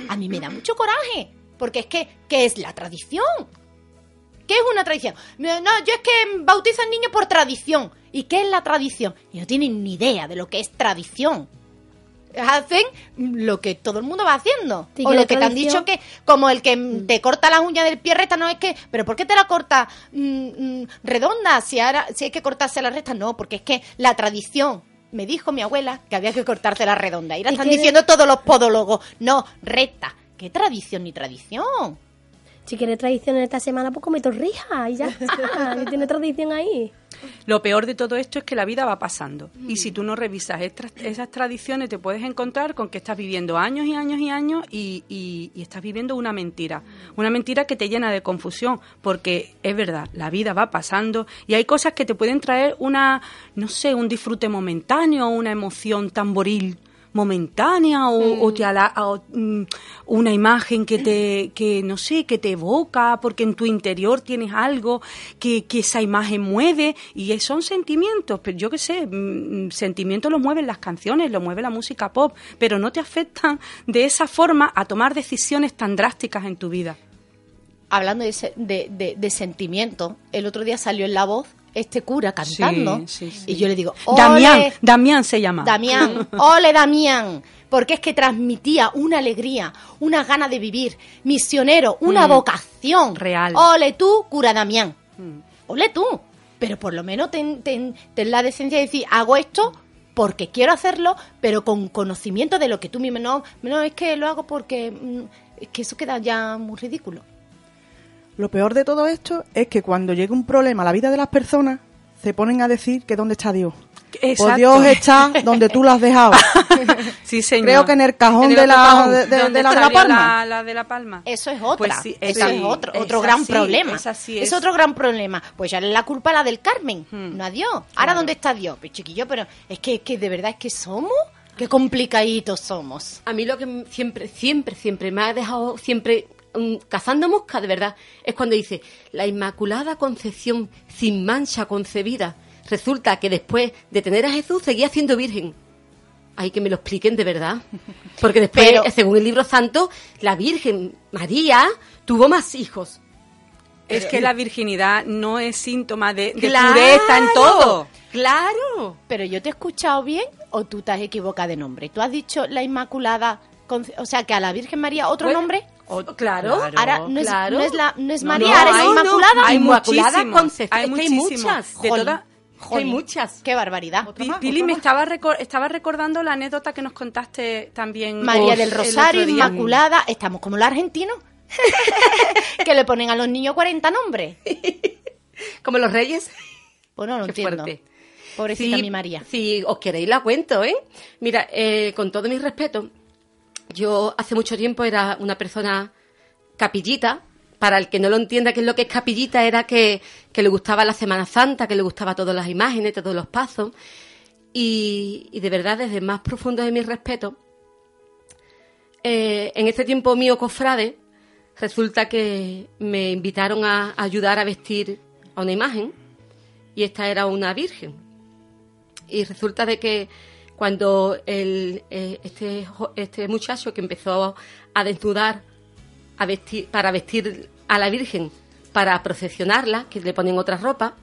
a mí me da mucho coraje. Porque es que, ¿qué es la tradición? ¿Qué es una tradición? No, yo es que bautizan niños por tradición. ¿Y qué es la tradición? Y no tienen ni idea de lo que es tradición. Hacen lo que todo el mundo va haciendo. O lo la que te han dicho que, como el que mm, te corta las uñas del pie recta, no es que, pero ¿por qué te la corta mm, mm, redonda? Si ahora, si hay que cortarse la recta, no, porque es que la tradición. Me dijo mi abuela que había que cortarse la redonda. Y ¿Y están diciendo todos los podólogos. No, recta. ¿Qué tradición ni tradición? Si quieres tradición en esta semana, pues come torrija y ya está. que tiene tradición ahí. Lo peor de todo esto es que la vida va pasando. Y si tú no revisas estas- esas tradiciones, te puedes encontrar con que estás viviendo años y años y años y, y- y estás viviendo una mentira. Una mentira que te llena de confusión. Porque es verdad, la vida va pasando y hay cosas que te pueden traer una, no sé, un disfrute momentáneo, una emoción tamboril momentánea o, o te ala- o, mm, una imagen que te que no sé que te evoca porque en tu interior tienes algo que, que esa imagen mueve y son sentimientos pero yo qué sé mm, sentimientos los mueven las canciones los mueve la música pop pero no te afectan de esa forma a tomar decisiones tan drásticas en tu vida. Hablando de, de, de- de sentimiento, el otro día salió en La Voz este cura cantando Sí, sí, sí. y yo le digo, "Ole, Damián Damián se llama Damián, ole Damián, porque es que transmitía una alegría, una gana de vivir, misionero, una Mm. vocación. Real. Ole tú, cura Damián. Mm. Ole tú. Pero por lo menos ten, ten- ten la decencia de decir, hago esto porque quiero hacerlo, pero con conocimiento de lo que tú mismo no, no es que lo hago porque mm, es que eso queda ya muy ridículo. Lo peor de todo esto es que cuando llega un problema a la vida de las personas, se ponen a decir que dónde está Dios. Pues Exacto. Dios está donde tú lo has dejado. sí señor Creo que en el cajón En el de la, de, de- donde de la, de la salió palma. la- la de la palma Eso es otra. Pues sí, Eso sí, es otro, es otro gran así, problema. es así, es es. otro gran problema. Pues ya es la culpa la del Carmen, Hmm. no a Dios. Ahora, Claro. ¿dónde está Dios? Pues chiquillo, pero es que, que de verdad es que somos. Qué complicaditos somos. A mí lo que siempre, siempre, siempre me ha dejado siempre cazando mosca, de verdad, es cuando dice la Inmaculada Concepción sin mancha concebida. Resulta que después de tener a Jesús seguía siendo virgen. Hay que me lo expliquen de verdad. Porque después, Pero- según el libro santo, la Virgen María tuvo más hijos. Es que la virginidad no es síntoma de, de ¡Claro! pureza en todo. ¡Claro! Pero yo te he escuchado bien o tú te has equivocado de nombre. ¿Tú has dicho la Inmaculada, o sea, que a la Virgen María otro Bueno, nombre? O- claro, Ahora no es, claro. no es la, no es No, María, no, ahora es hay- Inmaculada. hay Inmaculada Concepción. hay muchas. De Hay muchas. Qué barbaridad. Más, Pili, me más. estaba, recor- estaba recordando la anécdota que nos contaste también. María vos del el Rosario. Inmaculada, estamos como los argentinos. que le ponen a los niños 40 nombres. Como los reyes. Bueno, no Qué entiendo. fuerte. Pobrecita Sí, mi María. Si os queréis la cuento, ¿eh? Mira, eh, con todo mi respeto, yo hace mucho tiempo era una persona capillita. Para el que no lo entienda qué es lo que es capillita, era que, le gustaba la Semana Santa, que le gustaba todas las imágenes, todos los pasos. Y, y de verdad, desde más profundo de mi respeto, eh, en este tiempo mío cofrade, resulta que me invitaron a ayudar a vestir a una imagen y esta era una virgen. Y resulta de que cuando el, eh, este, este muchacho que empezó a desnudar a vestir, para vestir a la Virgen, para procesionarla, que le ponen otra ropa,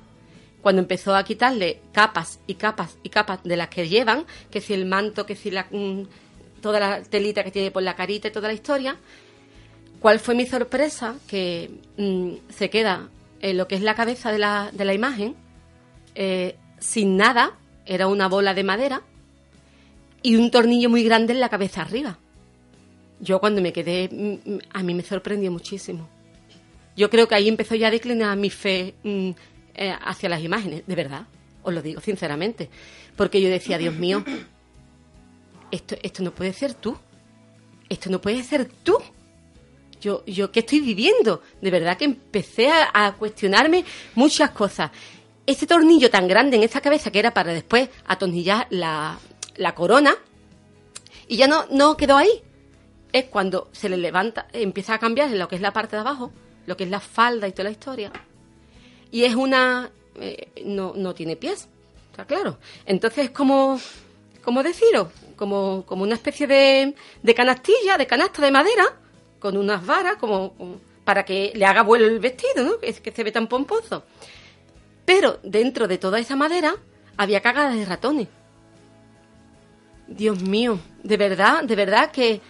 cuando empezó a quitarle capas y capas y capas de las que llevan, que si el manto, que si la, mm, toda la telita que tiene por la carita y toda la historia, ¿cuál fue mi sorpresa? Que mm, se queda en lo que es la cabeza de la, de la imagen, eh, sin nada, era una bola de madera y un tornillo muy grande en la cabeza arriba. Yo cuando me quedé, mm, mm, a mí me sorprendió muchísimo. Yo creo que ahí empezó ya a declinar mi fe mm, eh, hacia las imágenes, de verdad, os lo digo sinceramente. Porque yo decía, Dios mío, esto, esto no puede ser tú. Esto no puede ser tú. Yo, yo, ¿qué estoy viviendo? De verdad que empecé a, a cuestionarme muchas cosas. Ese tornillo tan grande en esa cabeza que era para después atornillar la, la corona, Y ya no, no quedó ahí. Es cuando se le levanta, empieza a cambiar en lo que es la parte de abajo, lo que es la falda y toda la historia. Y es una... eh, no, no tiene pies, está claro. Entonces es como... ¿Cómo deciros? Como, como una especie de, de canastilla, de canasta de madera, con unas varas, como, para que le haga vuelo el vestido, ¿no? Es que se ve tan pomposo. Pero dentro de toda esa madera había cagadas de ratones. Dios mío, de verdad, de verdad que,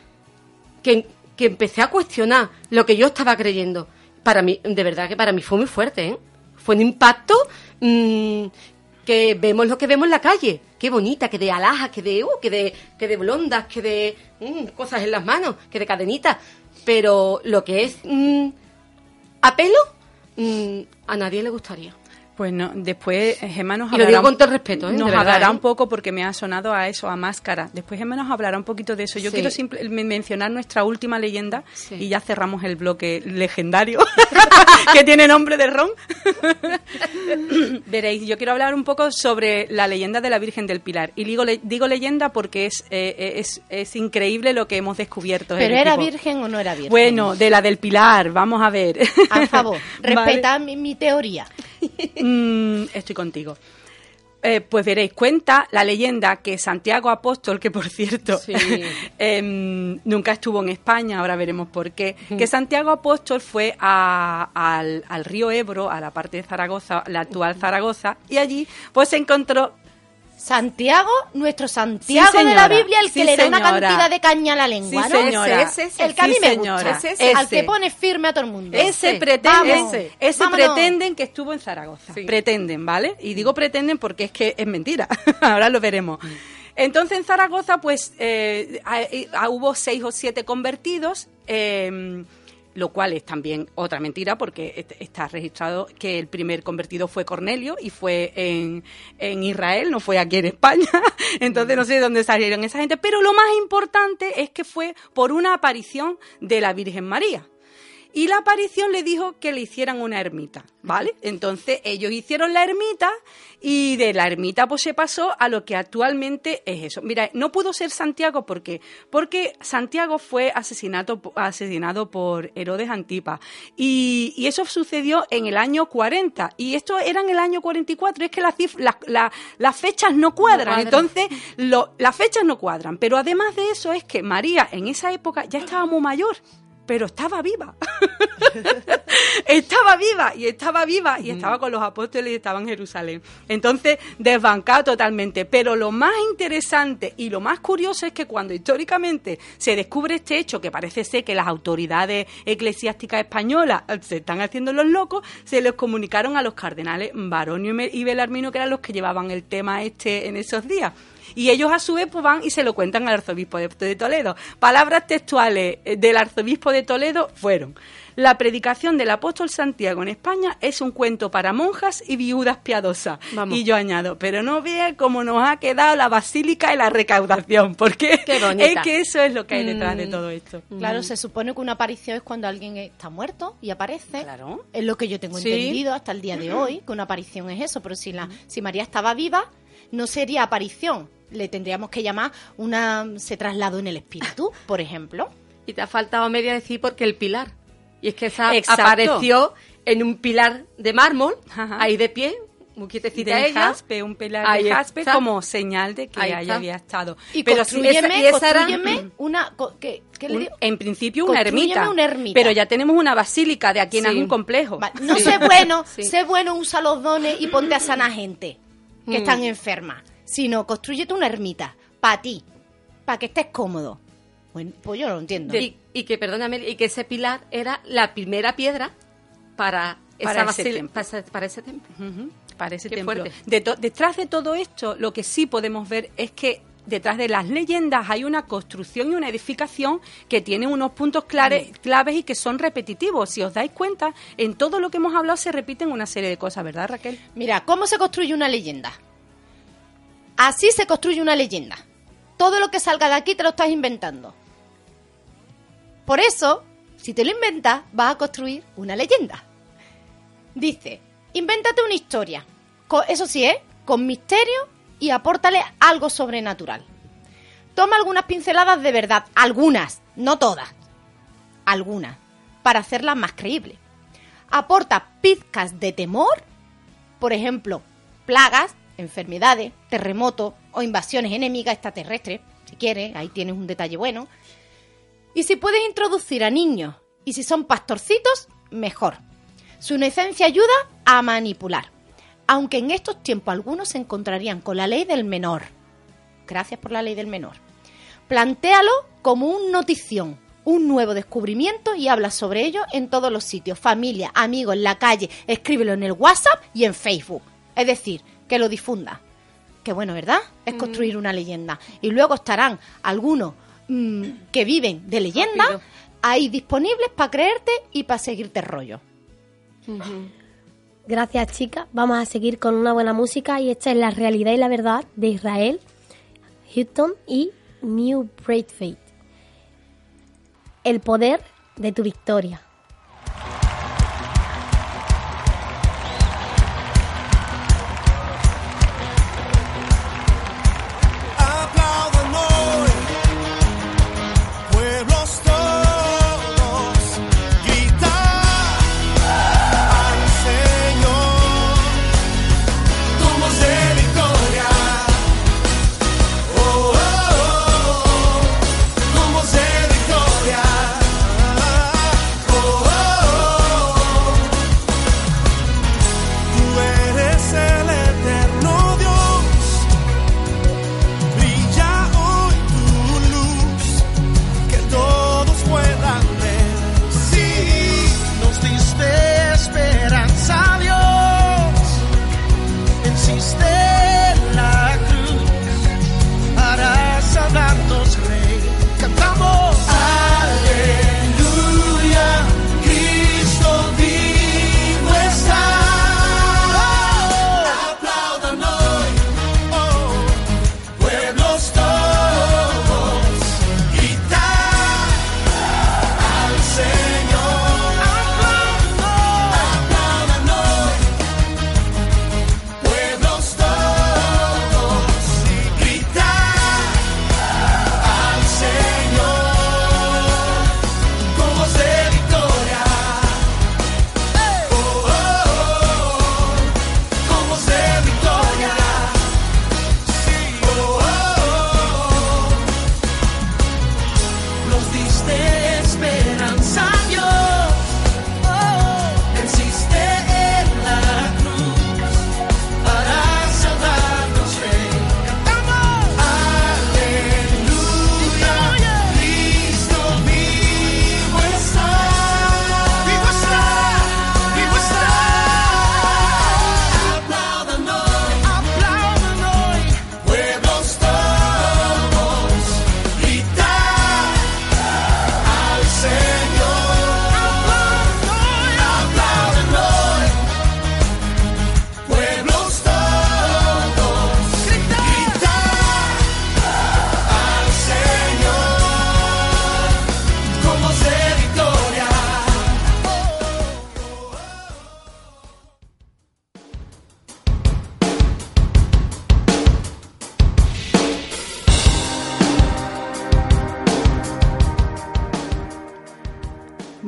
que, empecé a cuestionar lo que yo estaba creyendo. Para mí, de verdad que para mí fue muy fuerte, ¿eh? Fue un impacto mm, que vemos lo que vemos en la calle. Qué bonita, que de alhajas, que de, uh, que de, que de blondas, que de mm, cosas en las manos, que de cadenitas. Pero lo que es mm, a pelo, mm, a nadie le gustaría. Pues no, después eh, Gemma nos Y lo hablará, digo con todo el respeto, ¿eh? nos De verdad, hablará ¿eh? un poco porque me ha sonado a eso, a máscara. Después Gemma nos hablará un poquito de eso. Yo Sí. quiero simple- men- mencionar nuestra última leyenda Sí. y ya cerramos el bloque legendario que tiene nombre de ron. Veréis, yo quiero hablar un poco sobre la leyenda de la Virgen del Pilar. Y digo, le- digo leyenda porque es, eh, es, es increíble lo que hemos descubierto. ¿Pero era virgen o no era virgen? Bueno, de la del Pilar, vamos a ver. A favor, Vale. respeta mi, mi teoría. Mm, estoy contigo. Eh, pues veréis, cuenta la leyenda que Santiago Apóstol, que por cierto Sí. em, nunca estuvo en España, ahora veremos por qué, que Santiago Apóstol fue a- al, al río Ebro, a la parte de Zaragoza, la actual Zaragoza, y allí pues se encontró Santiago, nuestro Santiago Sí, de la. Biblia, el que Sí, le da una cantidad de caña a la lengua, Sí, ¿no? señora. Ese, ese, El que a mí me señora. gusta. Ese, Al que pone firme a todo el mundo. Ese Ese. pretende, Vamos. ese, pretenden que estuvo en Zaragoza. Pretenden, ¿vale? Y digo pretenden porque es que es mentira. Ahora lo veremos. Entonces en Zaragoza, pues eh, a- a- hubo seis o siete convertidos. eh, lo cual es también otra mentira porque est- está registrado que el primer convertido fue Cornelio y fue en, en Israel, no fue aquí en España. Entonces no sé de dónde salieron esa gente. Pero lo más importante es que fue por una aparición de la Virgen María. Y la aparición le dijo que le hicieran una ermita, ¿vale? Entonces ellos hicieron la ermita y de la ermita pues se pasó a lo que actualmente es eso. Mira, no pudo ser Santiago porque porque Santiago fue asesinato, asesinado por Herodes Antipas y, y eso sucedió en el año 40 y esto era en el año 44. Es que las la- la- las fechas no cuadran, cuadran. entonces lo- las fechas no cuadran. Pero además de eso es que María en esa época ya estaba muy mayor pero estaba viva. estaba viva y estaba viva y estaba con los apóstoles y estaba en Jerusalén. Entonces, desbancado totalmente. Pero lo más interesante y lo más curioso es que cuando históricamente se descubre este hecho, que parece ser que las autoridades eclesiásticas españolas se están haciendo los locos, se les comunicaron a los cardenales Baronio y Belarmino, que eran los que llevaban el tema este en esos días. Y ellos a su vez pues, van y se lo cuentan al arzobispo de, de Toledo. Palabras textuales eh, del arzobispo de Toledo fueron, la predicación del apóstol Santiago en España es un cuento para monjas y viudas piadosas. Vamos. Y yo añado, pero no vea cómo nos ha quedado la basílica y la recaudación, porque es que eso es lo que hay detrás de Mm. todo esto. Claro, se supone que una aparición es cuando alguien está muerto y aparece. Claro. Es lo que yo tengo Sí. entendido hasta el día de hoy, que una aparición es eso. Pero si, la, si María estaba viva, no sería aparición. Le tendríamos que llamar una... se trasladó en el espíritu, por ejemplo. Y te ha faltado media decir porque el pilar. Y es que esa Exacto. apareció en un pilar de mármol, Ajá. ahí de pie, muy quietecita de ella. jaspe, un pilar Ahí de jaspe está. como señal de que está. había estado. Y Pero construyeme, esa- y esa era- construyeme una... ¿qué, qué le un- en principio una ermita, una ermita. pero ya tenemos una basílica de aquí en Sí. un complejo. No Sí. sé bueno, Sí. sé bueno, usa los dones y ponte a sanar gente que Mm. están enfermas. Sino, construyete una ermita para ti, para que estés cómodo. Bueno, pues yo no lo entiendo. Y, y que, perdóname, y que ese pilar era la primera piedra para, Para esa ese basili- templo. para ese- para ese templo. Para ese Qué templo. De detrás de todo esto, lo que sí podemos ver es que detrás de las leyendas hay una construcción y una edificación que tiene unos puntos clare- claves y que son repetitivos. Si os dais cuenta, en todo lo que hemos hablado se repiten una serie de cosas, ¿verdad, Raquel? Mira, ¿cómo se construye una leyenda? Así se construye una leyenda. Todo lo que salga de aquí te lo estás inventando. Por eso, si te lo inventas, vas a construir una leyenda. Dice, invéntate una historia. Eso sí, ¿eh? Con misterio y apórtale algo sobrenatural. toma algunas pinceladas de verdad, algunas, no todas, algunas, para hacerlas más creíbles. Aporta pizcas de temor, por ejemplo, plagas, enfermedades, terremotos o invasiones enemigas extraterrestres, si quieres, ahí tienes un detalle bueno. Y si puedes introducir a niños y si son pastorcitos, mejor. Su inocencia ayuda a manipular, aunque en estos tiempos algunos se encontrarían con la ley del menor. Gracias por la ley del menor. Plantéalo como un notición, un nuevo descubrimiento y habla sobre ello en todos los sitios, familia, amigos, en la calle, escríbelo en el WhatsApp y en Facebook. Es decir, que lo difunda. Qué bueno, ¿verdad? Es construir una leyenda. Y luego estarán algunos mm, que viven de leyenda Rápido. ahí disponibles para creerte y para seguirte rollo. Gracias, chicas. Vamos a seguir con una buena música y esta es la realidad y la verdad de Israel, Houston y New Braithwaite. El poder de tu victoria.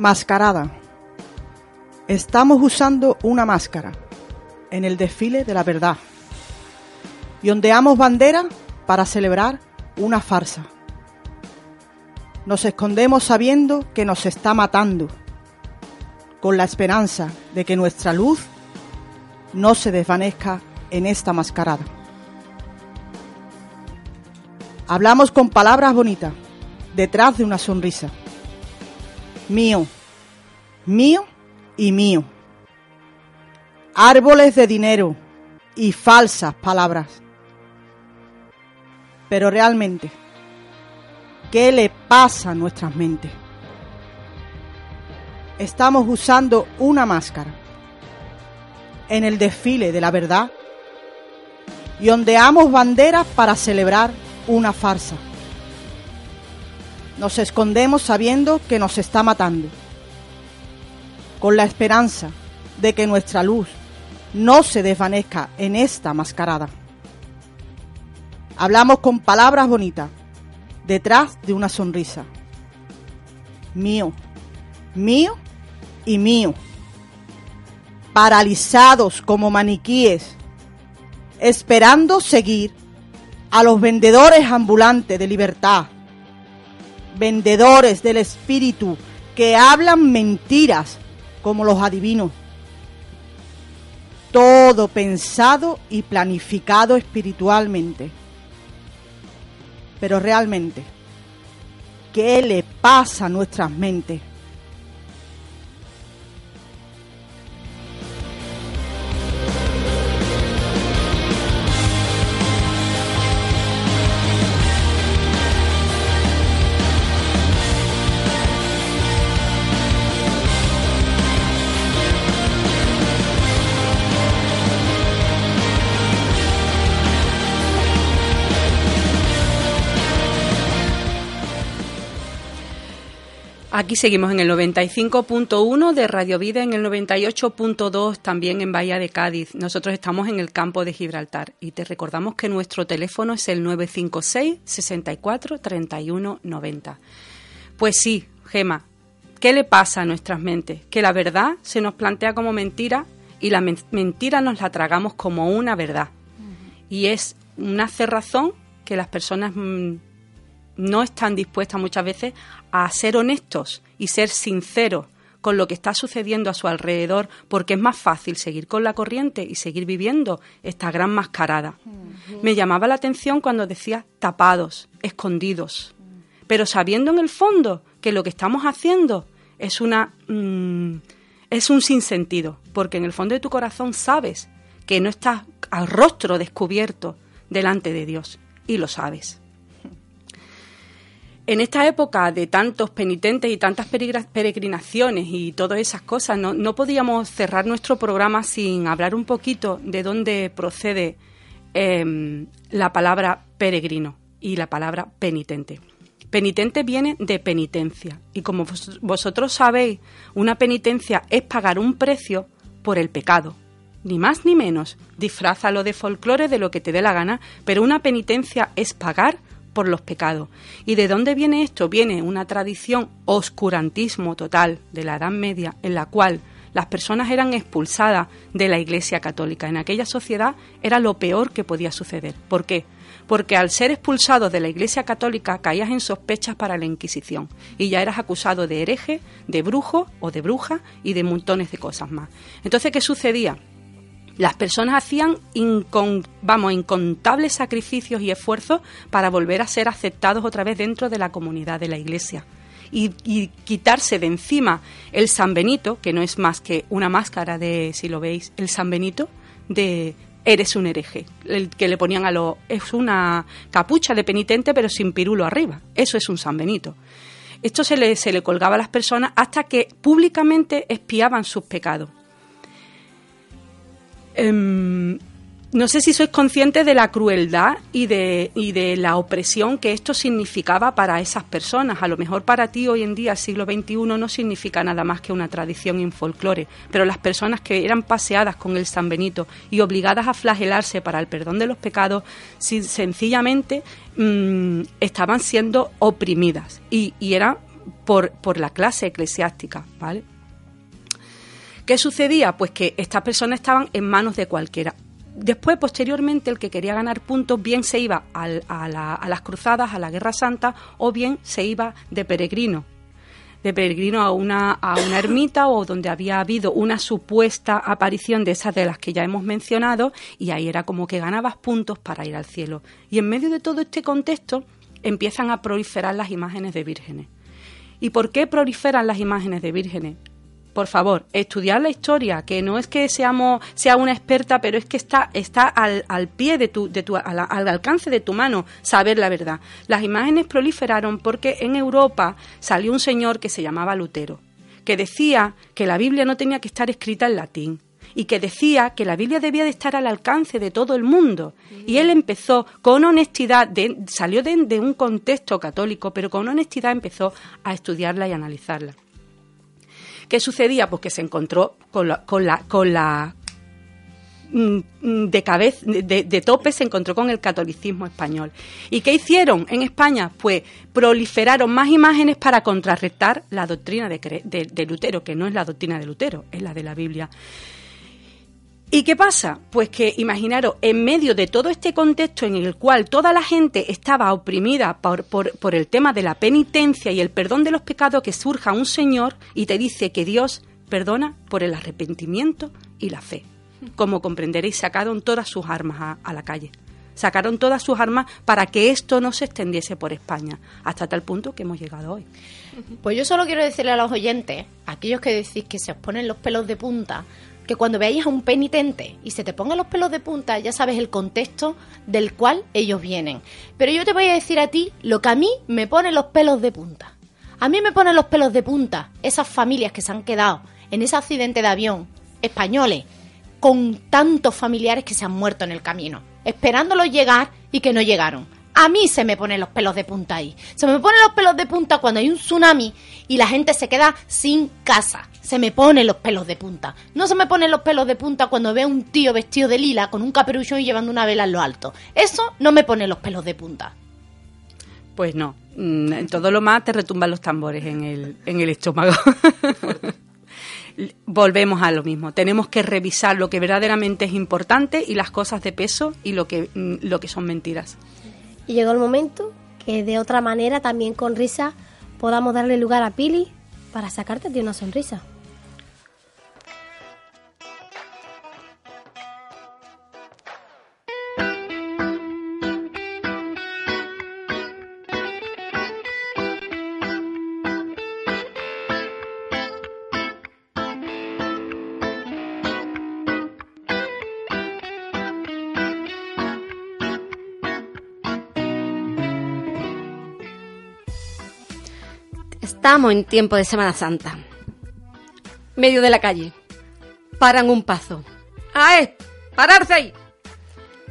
Mascarada. Estamos usando una máscara en el desfile de la verdad. Y ondeamos bandera para celebrar una farsa. Nos escondemos sabiendo que nos está matando, con la esperanza de que nuestra luz no se desvanezca en esta mascarada. Hablamos con palabras bonitas, detrás de una sonrisa. Mío, mío y mío. Árboles de dinero y falsas palabras. Pero realmente, ¿qué le pasa a nuestras mentes? Estamos usando una máscara en el desfile de la verdad y ondeamos banderas para celebrar una farsa. Nos escondemos sabiendo que nos está matando, con la esperanza de que nuestra luz no se desvanezca en esta mascarada. Hablamos con palabras bonitas, detrás de una sonrisa. Mío, mío y mío. Paralizados como maniquíes, esperando seguir a los vendedores ambulantes de libertad, vendedores del espíritu que hablan mentiras como los adivinos. Todo pensado y planificado espiritualmente. Pero realmente, ¿qué le pasa a nuestras mentes? Aquí seguimos en el 95.1 de Radio Vida, en el 98.2 también en Bahía de Cádiz. Nosotros estamos en el campo de Gibraltar y te recordamos que nuestro teléfono es el 956 64 31 90. Pues sí, Gema, ¿qué le pasa a nuestras mentes? Que la verdad se nos plantea como mentira y la men- mentira nos la tragamos como una verdad. Y es una cerrazón que las personas mm, no están dispuestas muchas veces a ser honestos y ser sinceros con lo que está sucediendo a su alrededor, porque es más fácil seguir con la corriente y seguir viviendo esta gran mascarada. Me llamaba la atención cuando decía tapados, escondidos, pero sabiendo en el fondo que lo que estamos haciendo es una mm, es un sinsentido, porque en el fondo de tu corazón sabes que no estás al rostro descubierto delante de Dios y lo sabes. En esta época de tantos penitentes y tantas peregrinaciones y todas esas cosas, no, no podíamos cerrar nuestro programa sin hablar un poquito de dónde procede em, la palabra peregrino y la palabra penitente. Penitente viene de penitencia y como vos- vosotros sabéis, una penitencia es pagar un precio por el pecado. Ni más ni menos. Disfrázalo de folclore de lo que te dé la gana, pero una penitencia es pagar por los pecados. ¿Y de dónde viene esto? Viene una tradición oscurantismo total de la Edad Media en la cual las personas eran expulsadas de la Iglesia Católica. En aquella sociedad era lo peor que podía suceder. ¿Por qué? Porque al ser expulsados de la Iglesia Católica caías en sospechas para la Inquisición y ya eras acusado de hereje, de brujo o de bruja y de montones de cosas más. Entonces, ¿qué sucedía? Las personas hacían vamos, incontables sacrificios y esfuerzos para volver a ser aceptados otra vez dentro de la comunidad de la Iglesia. Y, quitarse de encima el San Benito, que no es más que una máscara de, si lo veis, el San Benito, de eres un hereje, el que le ponían a lo... es una capucha de penitente pero sin pirulo arriba, eso es un San Benito. Esto se le, se le colgaba a las personas hasta que públicamente expiaban sus pecados. Em, no sé si sois conscientes de la crueldad y de, y de la opresión que esto significaba para esas personas. A lo mejor para ti hoy en día, siglo XXI, no significa nada más que una tradición y un folclore, pero las personas que eran paseadas con el San Benito y obligadas a flagelarse para el perdón de los pecados, sencillamente mm, estaban siendo oprimidas y, y era por, por la clase eclesiástica, ¿vale? ¿Qué sucedía? Pues que estas personas estaban en manos de cualquiera. Después, posteriormente, el que quería ganar puntos bien se iba a, a las cruzadas, a la Guerra Santa, o bien se iba de peregrino. De peregrino a una, a una ermita o donde había habido una supuesta aparición de esas de las que ya hemos mencionado, y ahí era como que ganabas puntos para ir al cielo. Y en medio de todo este contexto empiezan a proliferar las imágenes de vírgenes. ¿Y por qué proliferan las imágenes de vírgenes? Por favor, estudiar la historia, que no es que seamos, sea una experta, pero es que está, está al, al pie de tu, de tu, al, al alcance de tu mano saber la verdad. Las imágenes proliferaron porque en Europa salió un señor que se llamaba Lutero, que decía que la Biblia no tenía que estar escrita en latín y que decía que la Biblia debía de estar al alcance de todo el mundo. Y él empezó con honestidad, salió de, de un contexto católico, pero con honestidad empezó a estudiarla y analizarla. ¿Qué sucedía? Pues que se encontró con la, con la, con la mm, mm, de cabeza, de, de tope se encontró con el catolicismo español. ¿Y qué hicieron en España? Pues proliferaron más imágenes para contrarrestar la doctrina de, de- de Lutero, que no es la doctrina de Lutero, es la de la Biblia. ¿Y qué pasa? Pues que imaginaros, en medio de todo este contexto en el cual toda la gente estaba oprimida por, por- el tema de la penitencia y el perdón de los pecados, que surja un Señor y te dice que Dios perdona por el arrepentimiento y la fe. Como comprenderéis, sacaron todas sus armas a, a la calle. Sacaron todas sus armas para que esto no se extendiese por España, hasta tal punto que hemos llegado hoy. Pues yo solo quiero decirle a los oyentes, aquellos que decís que se os ponen los pelos de punta, que cuando veáis a un penitente y se te pongan los pelos de punta, ya sabes el contexto del cual ellos vienen. Pero yo te voy a decir a ti lo que a mí me pone los pelos de punta. A mí me ponen los pelos de punta esas familias que se han quedado en ese accidente de avión, españoles, con tantos familiares que se han muerto en el camino, esperándolos llegar y que no llegaron. A mí se me ponen los pelos de punta ahí. Se me ponen los pelos de punta cuando hay un tsunami y la gente se queda sin casa. Se me ponen los pelos de punta. No se me ponen los pelos de punta cuando veo a un tío vestido de lila con un caperuchón y llevando una vela en lo alto. Eso no me pone los pelos de punta. Pues no, mm, en todo lo más te retumban los tambores en el, en el estómago. Volvemos a lo mismo. Tenemos que revisar lo que verdaderamente es importante y las cosas de peso y lo que, mm, lo que son mentiras. Y llegó el momento que de otra manera, también con risa, podamos darle lugar a Pili para sacarte de una sonrisa. Estamos en tiempo de Semana Santa. Medio de la calle. Paran un paso. ¡Ae! ¡Pararse ahí!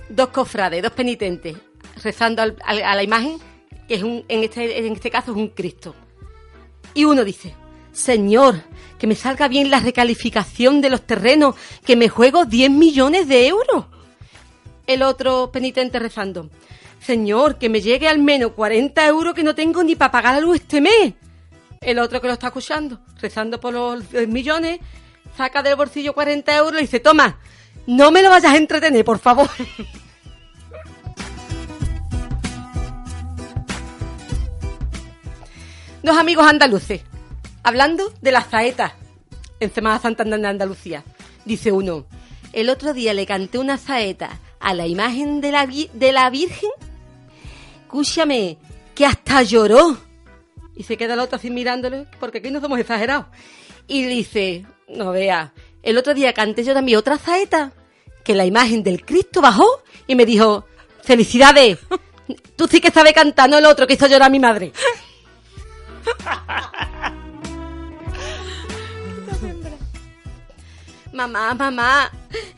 Dos cofrades, dos penitentes, rezando a la imagen, que es un, en, este, en este caso es un Cristo. Y uno dice, Señor, que me salga bien la recalificación de los terrenos, que me juego 10 millones de euros. El otro penitente rezando, Señor, que me llegue al menos 40 euros que no tengo ni para pagar la luz este mes. El otro que lo está escuchando, rezando por los 10 millones, saca del bolsillo 40 euros y dice, toma, no me lo vayas a entretener, por favor. Dos amigos andaluces, hablando de las saetas en Semana Santa de Andalucía. Dice uno, el otro día le canté una saeta a la imagen de la, de la Virgen, escúchame, que hasta lloró. Y se queda el otro así mirándolo, porque aquí no somos exagerados. Y dice, no vea, el otro día canté yo también otra saeta, que la imagen del Cristo bajó y me dijo, felicidades, tú sí que sabes cantar, no el otro que hizo llorar a mi madre. Mamá, mamá,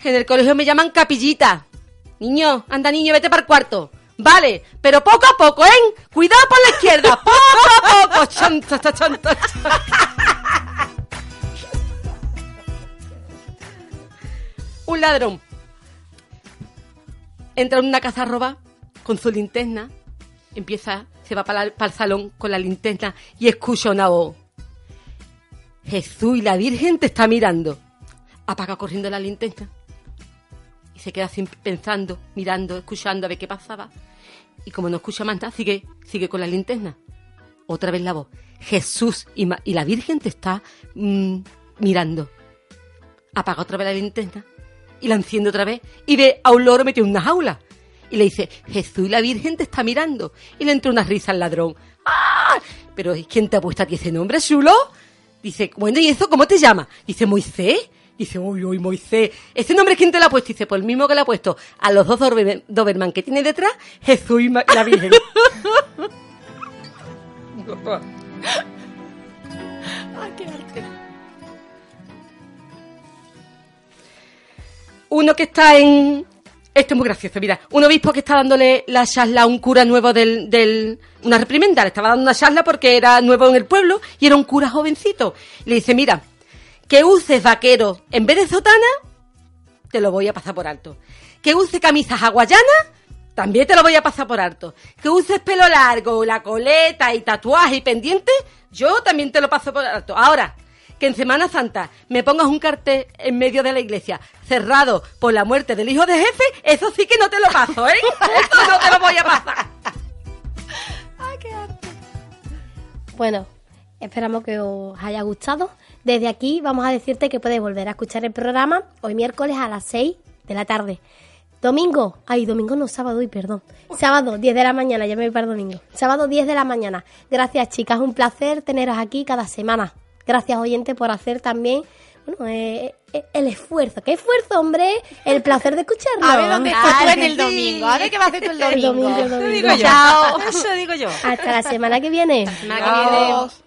en el colegio me llaman capillita. Niño, anda niño, vete para el cuarto. Vale, pero poco a poco, ¿eh? Cuidado por la izquierda, poco a poco. Chanta, chanta, chanta. Un ladrón entra en una casa a robar con su linterna, empieza, se va para, el salón con la linterna y escucha una voz. Jesús y la Virgen te está mirando. Apaga corriendo la linterna y se queda sin pensando, mirando, escuchando a ver qué pasaba. Y como no escucha más nada, sigue, sigue con la linterna. Otra vez la voz. Jesús y, la Virgen te está mm, mirando. Apaga otra vez la linterna y la enciende otra vez y ve a un loro metido en una jaula. Y le dice, Jesús y la Virgen te está mirando. Y le entra una risa al ladrón. ¡Ah! Pero ¿quién te ha puesto a ti ese nombre, chulo? Dice, bueno, ¿y eso cómo te llama? Dice, Moisés. Dice, uy, uy, Moisés. ¿Ese nombre quién te lo ha puesto? Dice, pues el mismo que le ha puesto a los dos Doberman, que tiene detrás, Jesús y y la Virgen. Uno que está en... Esto es muy gracioso, mira. Un obispo que está dándole la charla a un cura nuevo del... del una reprimenda, le estaba dando una charla porque era nuevo en el pueblo y era un cura jovencito. Le dice, mira, que uses vaquero en vez de sotana, te lo voy a pasar por alto. Que use camisas hawaianas, también te lo voy a pasar por alto. Que uses pelo largo, la coleta y tatuaje y pendiente, yo también te lo paso por alto. Ahora, que en Semana Santa me pongas un cartel en medio de la iglesia cerrado por la muerte del hijo de jefe, eso sí que no te lo paso, ¿eh? Eso no te lo voy a pasar. Bueno, esperamos que os haya gustado. Desde aquí vamos a decirte que puedes volver a escuchar el programa hoy miércoles a las 6 de la tarde. Domingo, ay, domingo no, sábado, y perdón. Sábado, 10 de la mañana, ya me voy para el domingo. Sábado, 10 de la mañana. Gracias, chicas, un placer teneros aquí cada semana. Gracias, oyentes, por hacer también bueno, eh, eh, el esfuerzo. ¿Qué esfuerzo, hombre? El placer de escucharlo. A ver dónde estás tú en el domingo. A ver qué vas a hacer tú el El domingo. el domingo. Digo yo. Chao. Eso digo yo. Hasta la semana que viene. Semana que viene.